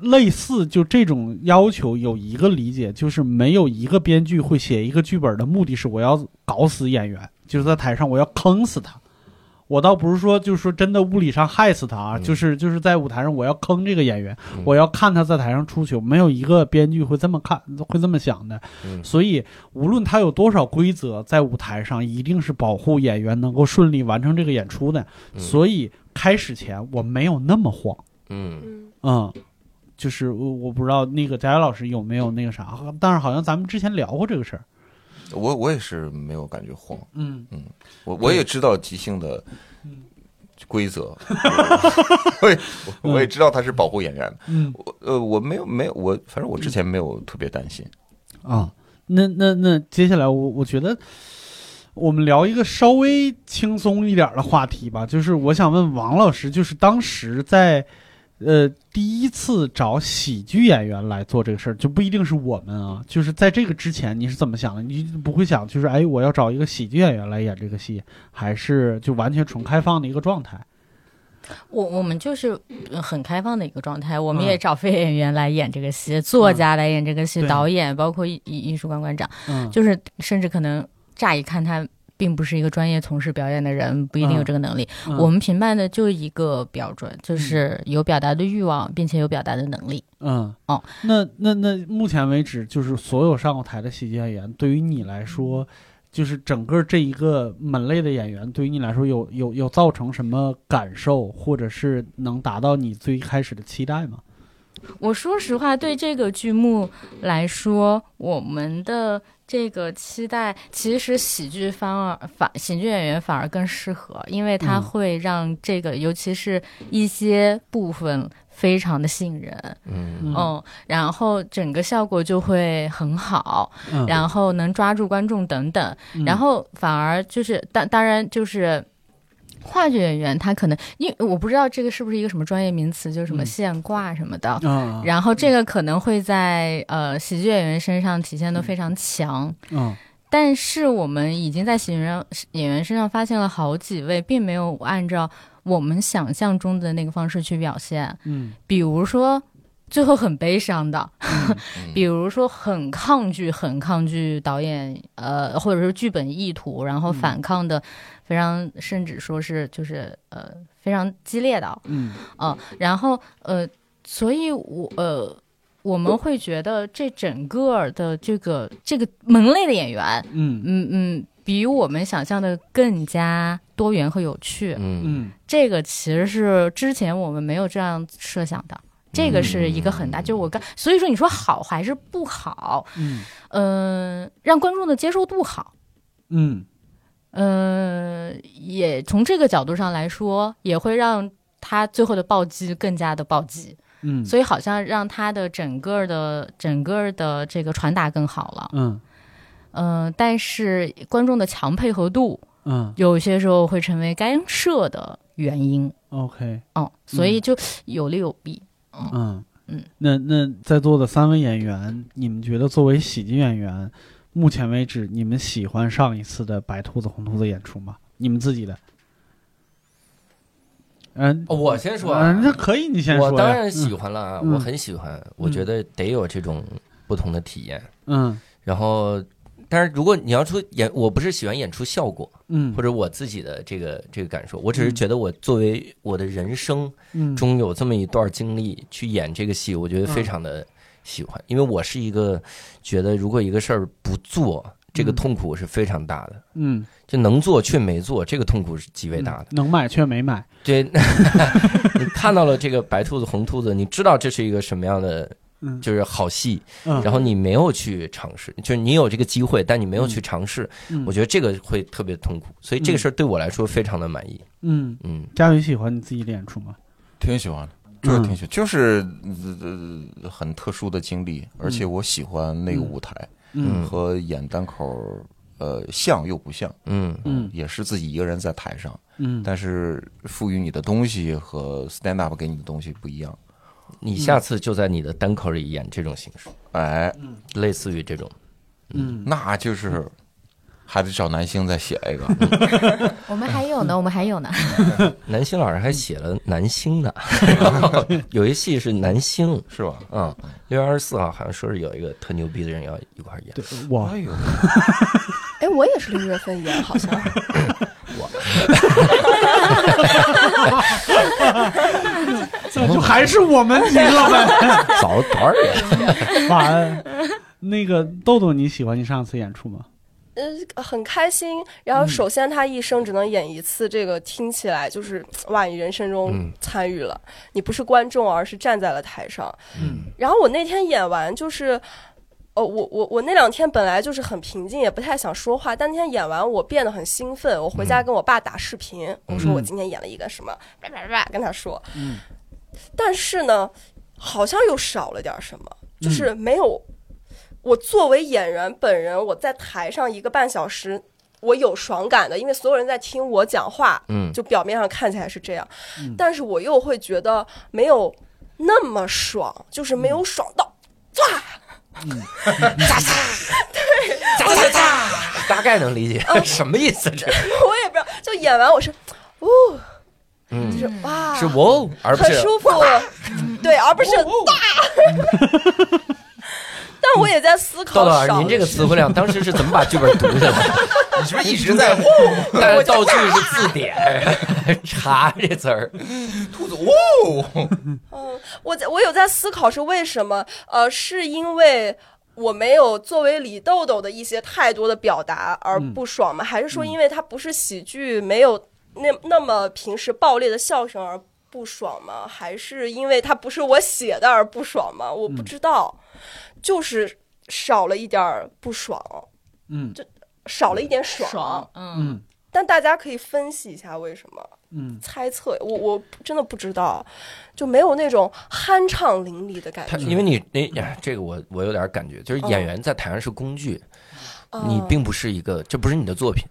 类似就这种要求有一个理解，就是没有一个编剧会写一个剧本的目的是我要搞死演员，就是在台上我要坑死他。我倒不是说，就是说真的物理上害死他啊，嗯就是就是在舞台上我要坑这个演员，嗯我要看他在台上出糗，没有一个编剧会这么看，会这么想的。嗯所以无论他有多少规则，在舞台上一定是保护演员能够顺利完成这个演出的。嗯所以开始前我没有那么慌，嗯，就是我我不知道那个佳佳老师有没有那个啥，但是好像咱们之前聊过这个事儿，我我也是没有感觉慌，嗯嗯我我也知道即兴的嗯规则，我也我也知道他是保护演员的。嗯我呃，我没有没有我，反正我之前没有特别担心。啊，那那那接下来我我觉得。我们聊一个稍微轻松一点的话题吧，就是我想问王老师，就是当时在，呃，第一次找喜剧演员来做这个事儿，就不一定是我们啊，就是在这个之前你是怎么想的？你不会想就是哎，我要找一个喜剧演员来演这个戏，还是就完全纯开放的一个状态？我我们就是呃很开放的一个状态，我们嗯也找非演员来演这个戏，作家来演这个戏，对导演包括艺艺艺术馆馆长，嗯，就是甚至可能乍一看他并不是一个专业从事表演的人，不一定有这个能力。嗯我们评判的就一个标准，就是有表达的欲望，并且有表达的能力。嗯哦，那那那目前为止，就是所有上过台的喜剧演员，对于你来说，就是整个这一个门类的演员，对于你来说有有有造成什么感受，或者是能达到你最开始的期待吗？我说实话，对这个剧目来说，我们的这个期待，其实喜剧反而反喜剧演员反而更适合，因为它嗯。会让这个，尤其是一些部分非常的吸引人，嗯嗯。嗯，然后整个效果就会很好，嗯，然后能抓住观众等等，嗯。然后反而就是当当然就是。话剧演员他可能，因为我不知道这个是不是一个什么专业名词，就是什么嗯。现挂什么的，啊，然后这个可能会在呃喜剧演员身上体现的非常强，嗯。但是我们已经在喜剧人演员身上发现了好几位，并没有按照我们想象中的那个方式去表现，嗯。比如说。最后很悲伤的，嗯 比如说很抗拒、很抗拒导演呃或者是剧本意图，然后反抗的非常，甚至说是就是呃非常激烈的，嗯。啊，然后呃，所以我呃，我们会觉得这整个的这个这个门类的演员，嗯。嗯嗯，比我们想象的更加多元和有趣。嗯嗯。这个其实是之前我们没有这样设想的。这个是一个很大，就是我刚，所以说你说好还是不好？嗯。嗯、让观众的接受度好，嗯。嗯，也从这个角度上来说，也会让他最后的暴击更加的暴击。嗯，所以好像让他的整个的整个的这个传达更好了，嗯。嗯、但是观众的强配合度嗯。有些时候会成为干涉的原因，，OK，哦，所以就有利有弊。嗯嗯，那那在座的三位演员，你们觉得作为喜剧演员，目前为止你们喜欢上一次的白兔子红兔子演出吗？你们自己的？嗯、哦我先说啊，嗯，那可以，你先说。我当然喜欢了啊，嗯我很喜欢，我觉得得有这种不同的体验。嗯然后但是如果你要说演，我不是喜欢演出效果，嗯。或者我自己的这个这个感受，我只是觉得我作为我的人生嗯。中有这么一段经历去演这个戏，我觉得非常的喜欢，因为我是一个觉得如果一个事儿不做，这个嗯痛苦是非常大的，嗯，就能做却没做，这个痛苦是极为大的。能买却没买，对，你看到了这个白兔子红兔子，你知道这是一个什么样的嗯。就是好戏，嗯，然后你没有去尝试，就是你有这个机会，但你没有去尝试，嗯。我觉得这个会特别痛苦，所以这个事儿对我来说非常的满意。嗯，嗯，佳宇喜欢你自己的演出吗？挺喜欢的，就是挺喜欢，就是呃很特殊的经历，而且我喜欢那个舞台嗯。和演单口，呃，像又不像，嗯。嗯。也是自己一个人在台上，嗯，但是赋予你的东西和 stand up 给你的东西不一样。你下次就在你的单口里演这种形式，哎，类似于这种。嗯。那就是还得找男星再写一个。我们还有呢，我们还有呢。男星老师还写了男星呢，有一戏是男星，是吧？嗯，六月二十四号好像说是有一个特牛逼的人要一块儿演，对我。哎呦，哎，我也是六月份演，好像。这就还是我们赢了呗。早多少人？完，那个豆豆你喜欢你上次演出吗？呃，很开心。然后，首先他一生只能演一次，这个听起来就是哇，你人生中嗯参与了，你不是观众，而是站在了台上。嗯然后我那天演完就是。哦，我我我那两天本来就是很平静，也不太想说话。但那天演完，我变得很兴奋。我回家跟我爸打视频，我说我今天演了一个什么，叭叭叭跟他说。嗯但是呢，好像又少了点什么，就是没有。我作为演员本人，我在台上一个半小时，我有爽感的，因为所有人在听我讲话，嗯。就表面上看起来是这样，嗯。但是我又会觉得没有那么爽，就是没有爽到，哇，大概能理解 什么意思这？我也不知道，就演完我是，哦，就嗯，是哇，是哇哦，而不是很舒服，对，而不是大。但我也在思考豆豆，少您这个词汇量当时是怎么把剧本读下来？你是不是一直在 但是道具是字典，查这词儿。兔子？哇，嗯，我在我有在思考是为什么？呃，是因为我没有作为李豆豆的一些太多的表达而不爽吗？还是说因为它不是喜剧，没有那那么平时爆裂的笑声而不爽吗？还是因为它不是我写的而不爽吗？我不知道，就是少了一点儿不爽，嗯就少了一点爽。爽，嗯但大家可以分析一下为什么。嗯猜测，我我真的不知道，就没有那种酣畅淋漓的感觉。他因为你那呀，这个我我有点感觉，就是演员在台上是工具，你哦并不是一个，这不是你的作品，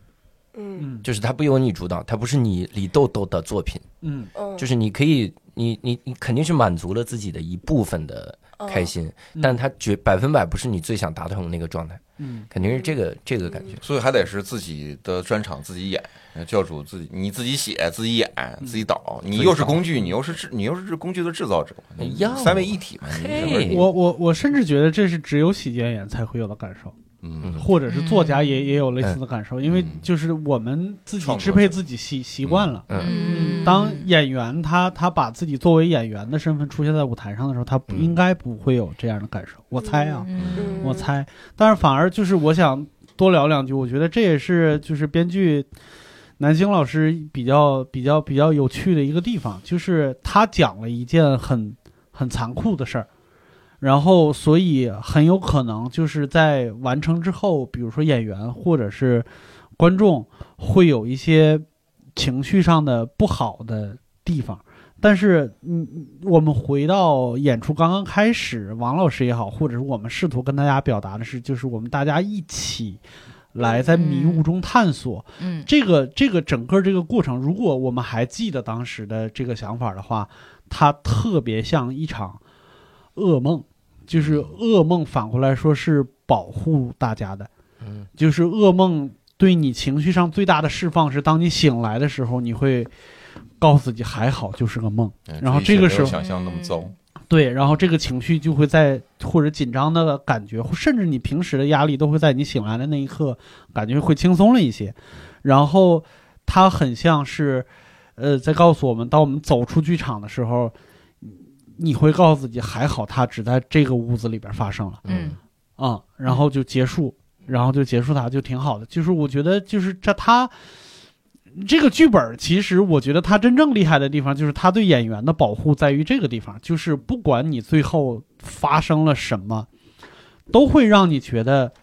嗯。嗯。就是它不由你主导，它不是你李豆豆的作品，嗯。嗯，就是你可以，你你你肯定是满足了自己的一部分的开心，嗯。但它绝百分百不是你最想达成的那个状态，嗯。肯定是这个这个感觉。所以还得是自己的专场自己演，呃教主自己你自己写自己演自己导，你又是工具，你又是制你又是工具的制造者，三位一体嘛，我我我甚至觉得这是只有喜剧演员才会有的感受，嗯。或者是作家也也有类似的感受，因为就是我们自己支配自己习习惯了。嗯。嗯。当演员他他把自己作为演员的身份出现在舞台上的时候，他应该不会有这样的感受。我猜啊，我猜，但是反而就是我想多聊两句，我觉得这也是就是编剧南星老师比较比较比较有趣的一个地方，就是他讲了一件很很残酷的事儿，然后所以很有可能就是在完成之后，比如说演员或者是观众会有一些情绪上的不好的地方。但是，嗯，我们回到演出刚刚开始，王老师也好，或者是我们试图跟大家表达的是，就是我们大家一起来在迷雾中探索。嗯这个这个整个这个过程，如果我们还记得当时的这个想法的话，它特别像一场噩梦，就是噩梦反过来说是保护大家的，嗯就是噩梦对你情绪上最大的释放是，当你醒来的时候，你会告诉自己还好就是个梦。嗯然后这个时候想象那么糟，对，然后这个情绪就会在或者紧张的感觉，甚至你平时的压力都会在你醒来的那一刻感觉会轻松了一些。然后它很像是，呃，在告诉我们，当我们走出剧场的时候，你会告诉自己，还好它只在这个屋子里边发生了嗯啊、然后就结束，然后就结束它，就挺好的。就是我觉得，就是这他这个剧本，其实我觉得他真正厉害的地方，就是他对演员的保护在于这个地方，就是不管你最后发生了什么，都会让你觉得。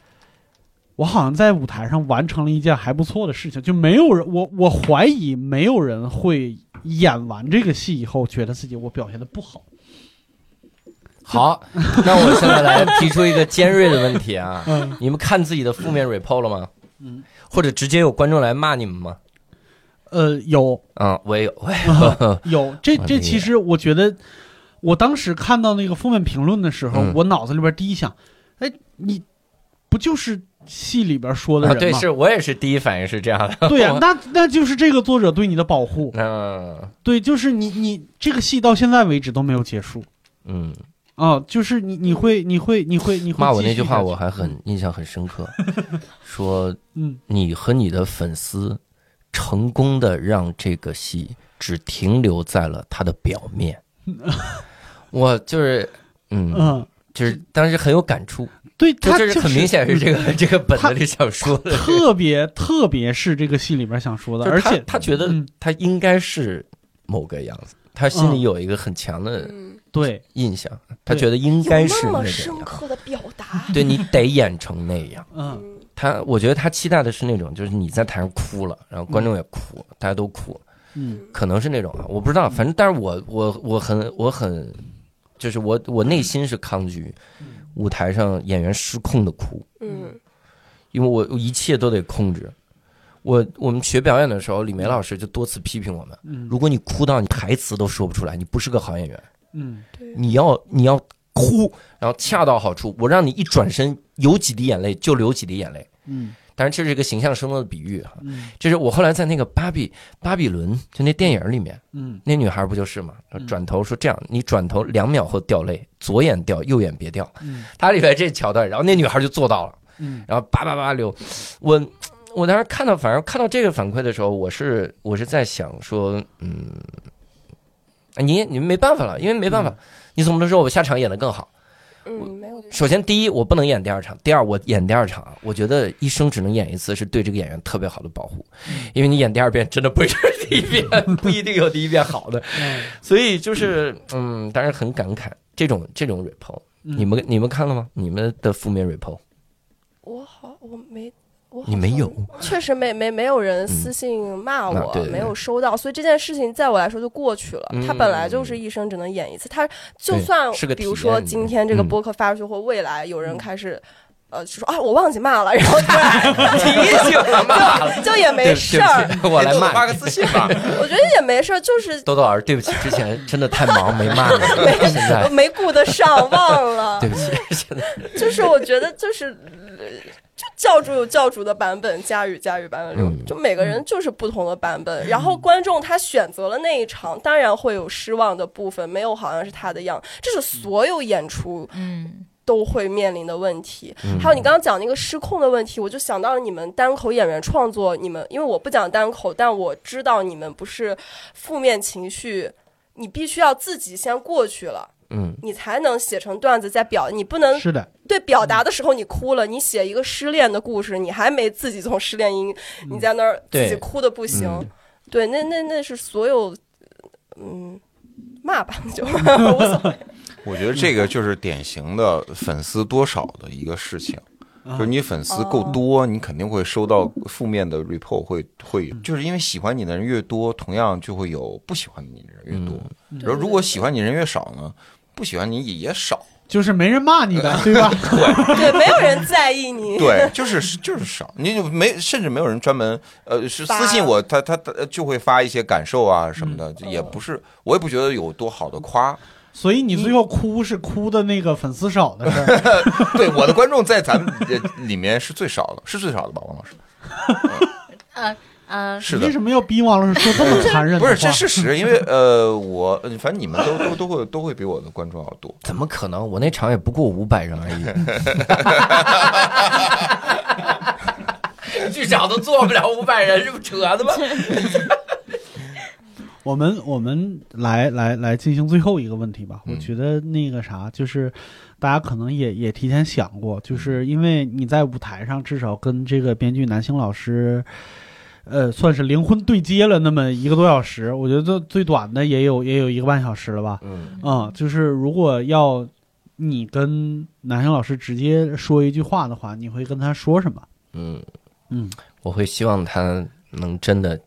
我好像在舞台上完成了一件还不错的事情，就没有人，我我怀疑没有人会演完这个戏以后觉得自己我表现的不好。好，那我现在来 提出一个尖锐的问题啊，嗯你们看自己的负面 report 了吗？嗯，或者直接有观众来骂你们吗？呃，有嗯，我也有，我也有。有，这这其实我觉得，我当时看到那个负面评论的时候，嗯我脑子里边第一想，哎，你不就是戏里边说的啊，人吗？对，是我也是第一反应是这样的。对呀、我那那就是这个作者对你的保护。嗯对，就是你你这个戏到现在为止都没有结束嗯，啊，就是你你会你会你会你会骂我那句话我还很印象很深刻，说嗯。你和你的粉丝成功的让这个戏只停留在了它的表面。我就是，嗯，嗯，就是当时很有感触，对他就是很明显是这个 这个本子里想说的。特别特别是这个戏里边想说的，而且他觉得嗯。他应该是某个样子，他心里有一个很强的嗯，对。印象，他觉得应该是有那个样。深刻的表达，对你得演成那样。他，我觉得他期待的是那种，就是你在台上哭了，然后观众也哭了，大家都哭，嗯。可能是那种啊，我不知道，反正，但是我我我很我很，就是我我内心是抗拒舞台上演员失控的哭，嗯。因为我我一切都得控制。我我们学表演的时候，李梅老师就多次批评我们，嗯。如果你哭到你台词都说不出来，你不是个好演员。嗯对，你要你要哭，然后恰到好处。我让你一转身有几滴眼泪就流几滴眼泪。嗯当然这是一个形象生动的比喻哈。嗯这是我后来在那个芭比巴比伦就那电影里面，嗯那女孩不就是吗？嗯转头说这样，你转头两秒后掉泪，左眼掉，右眼别掉。嗯它里边这桥段，然后那女孩就做到了，嗯然后叭叭叭流。我我当时看到，反正看到这个反馈的时候，我是我是在想说，嗯，你你没办法了，因为没办法，你总不能说我下场演得更好。嗯，没有首先，第一，我不能演第二场；第二，我演第二场，我觉得一生只能演一次，是对这个演员特别好的保护，因为你演第二遍真的不是第一遍，不一定有第一遍好的，嗯所以就是，嗯，当然很感慨这种这种 report，嗯你们你们看了吗？你们的负面 report，我好，我没，你没有？确实没没没有人私信骂我，那对对对没有收到，所以这件事情在我来说就过去了。嗯他本来就是一生只能演一次，他就算比如说今天这个嗯播客发出去，或未来有人开始。呃，就说啊，我忘记骂了，然后突然 提醒，就就也没事儿。我来骂你。发个私信吧。我觉得也没事儿，就是豆豆老师，对不起，之前真的太忙没骂你，现在没顾得上，忘了对。不起，现在就是我觉得就是。呃就教主有教主的版本，佳宇佳宇版本，嗯就每个人就是不同的版本。然后观众他选择了那一场，当然会有失望的部分，没有好像是他的样，这是所有演出嗯都会面临的问题。嗯还有你刚刚讲那个失控的问题，我就想到了你们单口演员创作，你们因为我不讲单口，但我知道你们不是负面情绪，你必须要自己先过去了。嗯你才能写成段子在表，你不能是的，对表达的时候你哭了，你写一个失恋的故事，你还没自己从失恋音，你在那儿自己哭的不行。嗯对，那那那是所有，嗯，骂吧就 无所谓。我觉得这个就是典型的粉丝多少的一个事情。就是你粉丝够多，你肯定会收到负面的 report，会会，就是因为喜欢你的人越多，同样就会有不喜欢你的人越多。然后如果喜欢你人越少呢，不喜欢你也也少。就是没人骂你的，对吧？对，没有人在意你。对，就是就是少，你就没，甚至没有人专门呃是私信我，他他他就会发一些感受啊什么的，嗯也不是，我也不觉得有多好的夸。所以你最后哭是哭的那个粉丝少的事儿。对，我的观众在咱们呃里面是最少的，是最少的吧，王老师？嗯，是的。为什么要逼王老师说这么残忍的话？不是，这事实，因为呃，我反正你们都都都会都会比我的观众要多。怎么可能？我那场也不过五百人而已，剧场都坐不了五百人，这不扯的吗？我们我们来来来进行最后一个问题吧。嗯我觉得那个啥，就是大家可能也也提前想过，就是因为你在舞台上至少跟这个编剧南星老师，呃，算是灵魂对接了那么一个多小时。我觉得最最短的也有也有一个半小时了吧。嗯，啊、就是如果要你跟男生老师直接说一句话的话，你会跟他说什么？嗯，嗯我会希望他能真的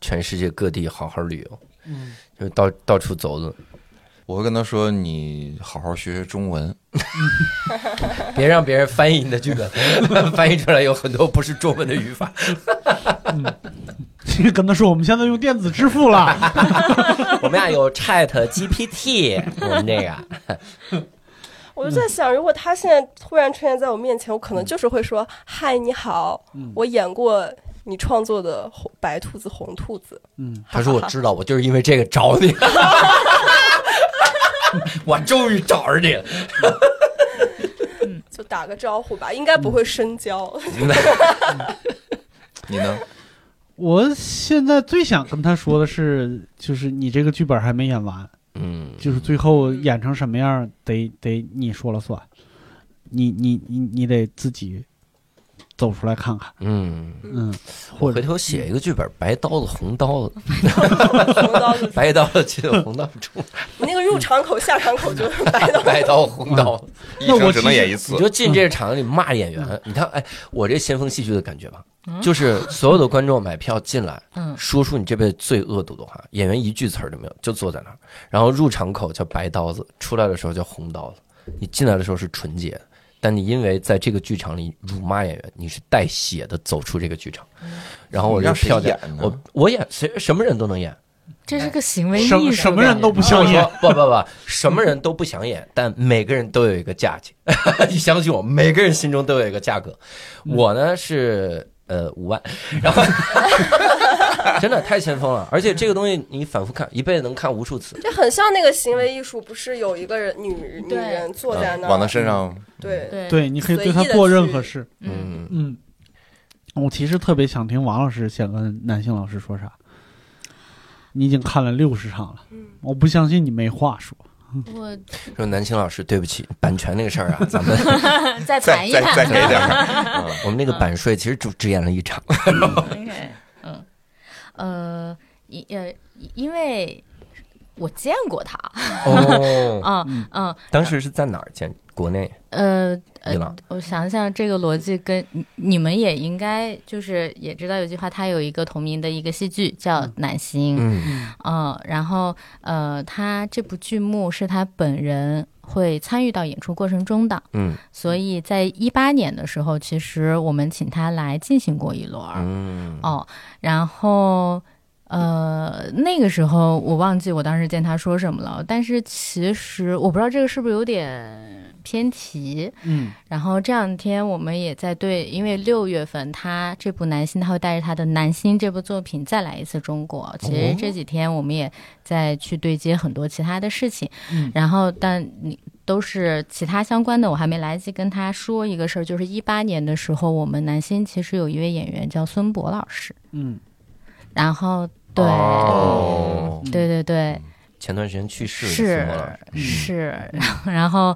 全世界各地好好旅游，嗯，就到到处走走，我会跟他说：“你好好学学中文。别让别人翻译你的剧本，翻译出来有很多不是中文的语法。这个跟他说，我们现在用电子支付了。我们俩有 Chat GPT，我们这个我就在想，如果他现在突然出现在我面前，我可能就是会说：“嗨，你好，嗯我演过你创作的红白兔子、红兔子。嗯，他说我知道，我就是因为这个找你，我终于找着你了。”就打个招呼吧，应该不会深交。你呢？我现在最想跟他说的是，就是你这个剧本还没演完，嗯，就是最后演成什么样，得得你说了算，你你你你得自己走出来看看，嗯，嗯，我或者回头写一个剧本，白刀子、红刀子，红刀子，白刀子进红刀出，你那个入场口、下场口就是 白刀。白刀、红刀。一生只能演一次。你。就进这个场子里骂演员，你看，哎，我这先锋戏剧的感觉吧，就是所有的观众买票进来，嗯。说出你这辈子最恶毒的话，演员一句词儿都没有，就坐在那儿，然后入场口叫白刀子，出来的时候叫红刀子，你进来的时候是纯洁的。但你因为在这个剧场里辱骂演员，你是带血的走出这个剧场，然后我就你让谁票价演呢我我演谁什么人都能演，这是个行为艺什术，什么人都不想演，不不不，什么人都不想演，但每个人都有一个价钱。你相信我，每个人心中都有一个价格。我呢是呃五万，然后真的太先锋了，而且这个东西你反复看，一辈子能看无数次。这很像那个行为艺术，不是有一个人女女人坐在那儿，往他身上，对，对对，你可以对他做任何事，嗯，嗯，我其实特别想听王老师想跟男性老师说啥。你已经看了六十场了，嗯我不相信你没话说。我说南青老师，对不起，版权那个事儿啊，咱们 再谈一谈，再给点 儿。我们那个版税其实只只演了一场。OK，嗯，呃，因呃，因为我见过他，哦，嗯嗯当时是在哪儿见？国内呃呃，我想想，这个逻辑跟你你们也应该就是也知道有句话，他有一个同名的一个戏剧叫《暖心》，嗯。嗯，然后呃，他这部剧目是他本人会参与到演出过程中的，嗯。所以在一八年的时候，其实我们请他来进行过一轮，嗯。哦，然后呃，那个时候我忘记我当时见他说什么了，但是其实我不知道这个是不是有点偏题。嗯。然后这两天我们也在对，因为六月份他这部《男星》他会带着他的《男星》这部作品再来一次中国。其实这几天我们也在去对接很多其他的事情，嗯。然后但你。都是其他相关的，我还没来得及跟他说一个事儿，就是一八年的时候，我们男星其实有一位演员叫孙博老师，嗯。然后对、哦，对对对，前段时间去世了，是孙博老师。是，然后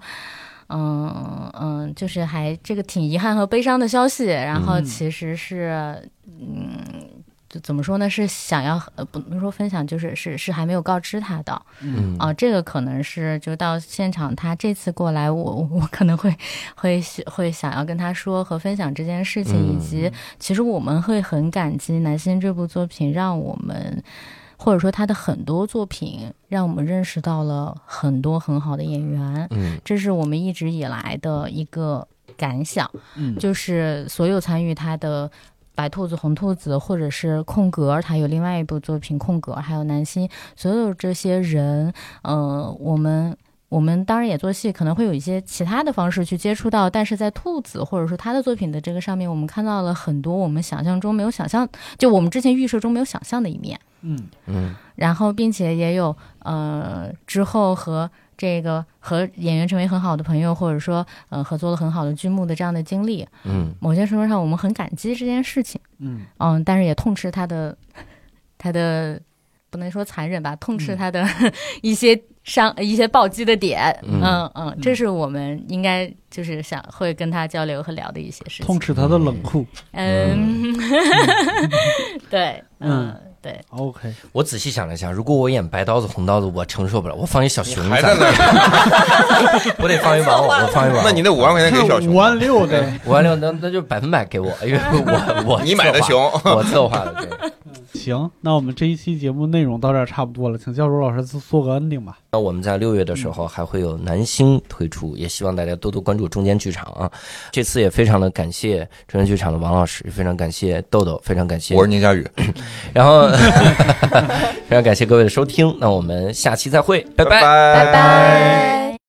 嗯嗯，就是还这个挺遗憾和悲伤的消息，然后嗯其实是嗯。就怎么说呢？是想要呃，不能说分享，就是是是还没有告知他的嗯啊、这个可能是就到现场，他这次过来，我我可能会会会想要跟他说和分享这件事情，以及其实我们会很感激《南星》这部作品，让我们或者说他的很多作品，让我们认识到了很多很好的演员，嗯这是我们一直以来的一个感想，嗯就是所有参与他的。白兔子、红兔子，或者是空格，他有另外一部作品《空格》，还有南星，所有这些人，呃，我们我们当然也做戏，可能会有一些其他的方式去接触到，但是在兔子或者说他的作品的这个上面，我们看到了很多我们想象中没有想象，就我们之前预设中没有想象的一面。嗯。嗯。然后并且也有呃之后和这个和演员成为很好的朋友，或者说呃合作了很好的剧目的这样的经历。嗯。某些程度上，我们很感激这件事情，嗯。嗯，但是也痛斥他的他的不能说残忍吧，痛斥他的、一些伤一些暴击的点。嗯。嗯嗯，这是我们应该就是想会跟他交流和聊的一些事情。痛斥他的冷酷。嗯，对，嗯。嗯对。OK，我仔细想了一下，如果我演白刀子、红刀子，我承受不了，我放一小熊还在那儿，我得放一玩偶，我放一玩偶。那你那五万块钱给小熊五，万六的，五万六，那那就百分百给我，因为我我 你买的熊，我策划的，对。行，那我们这一期节目内容到这儿差不多了，请教主老师做做个 ending 吧。那我们在六月的时候还会有男星推出，也希望大家多多关注中间剧场啊。这次也非常的感谢中间剧场的王老师，非常感谢豆豆，非常感谢我是宁佳宇，然后 非常感谢各位的收听，那我们下期再会，拜拜拜拜拜。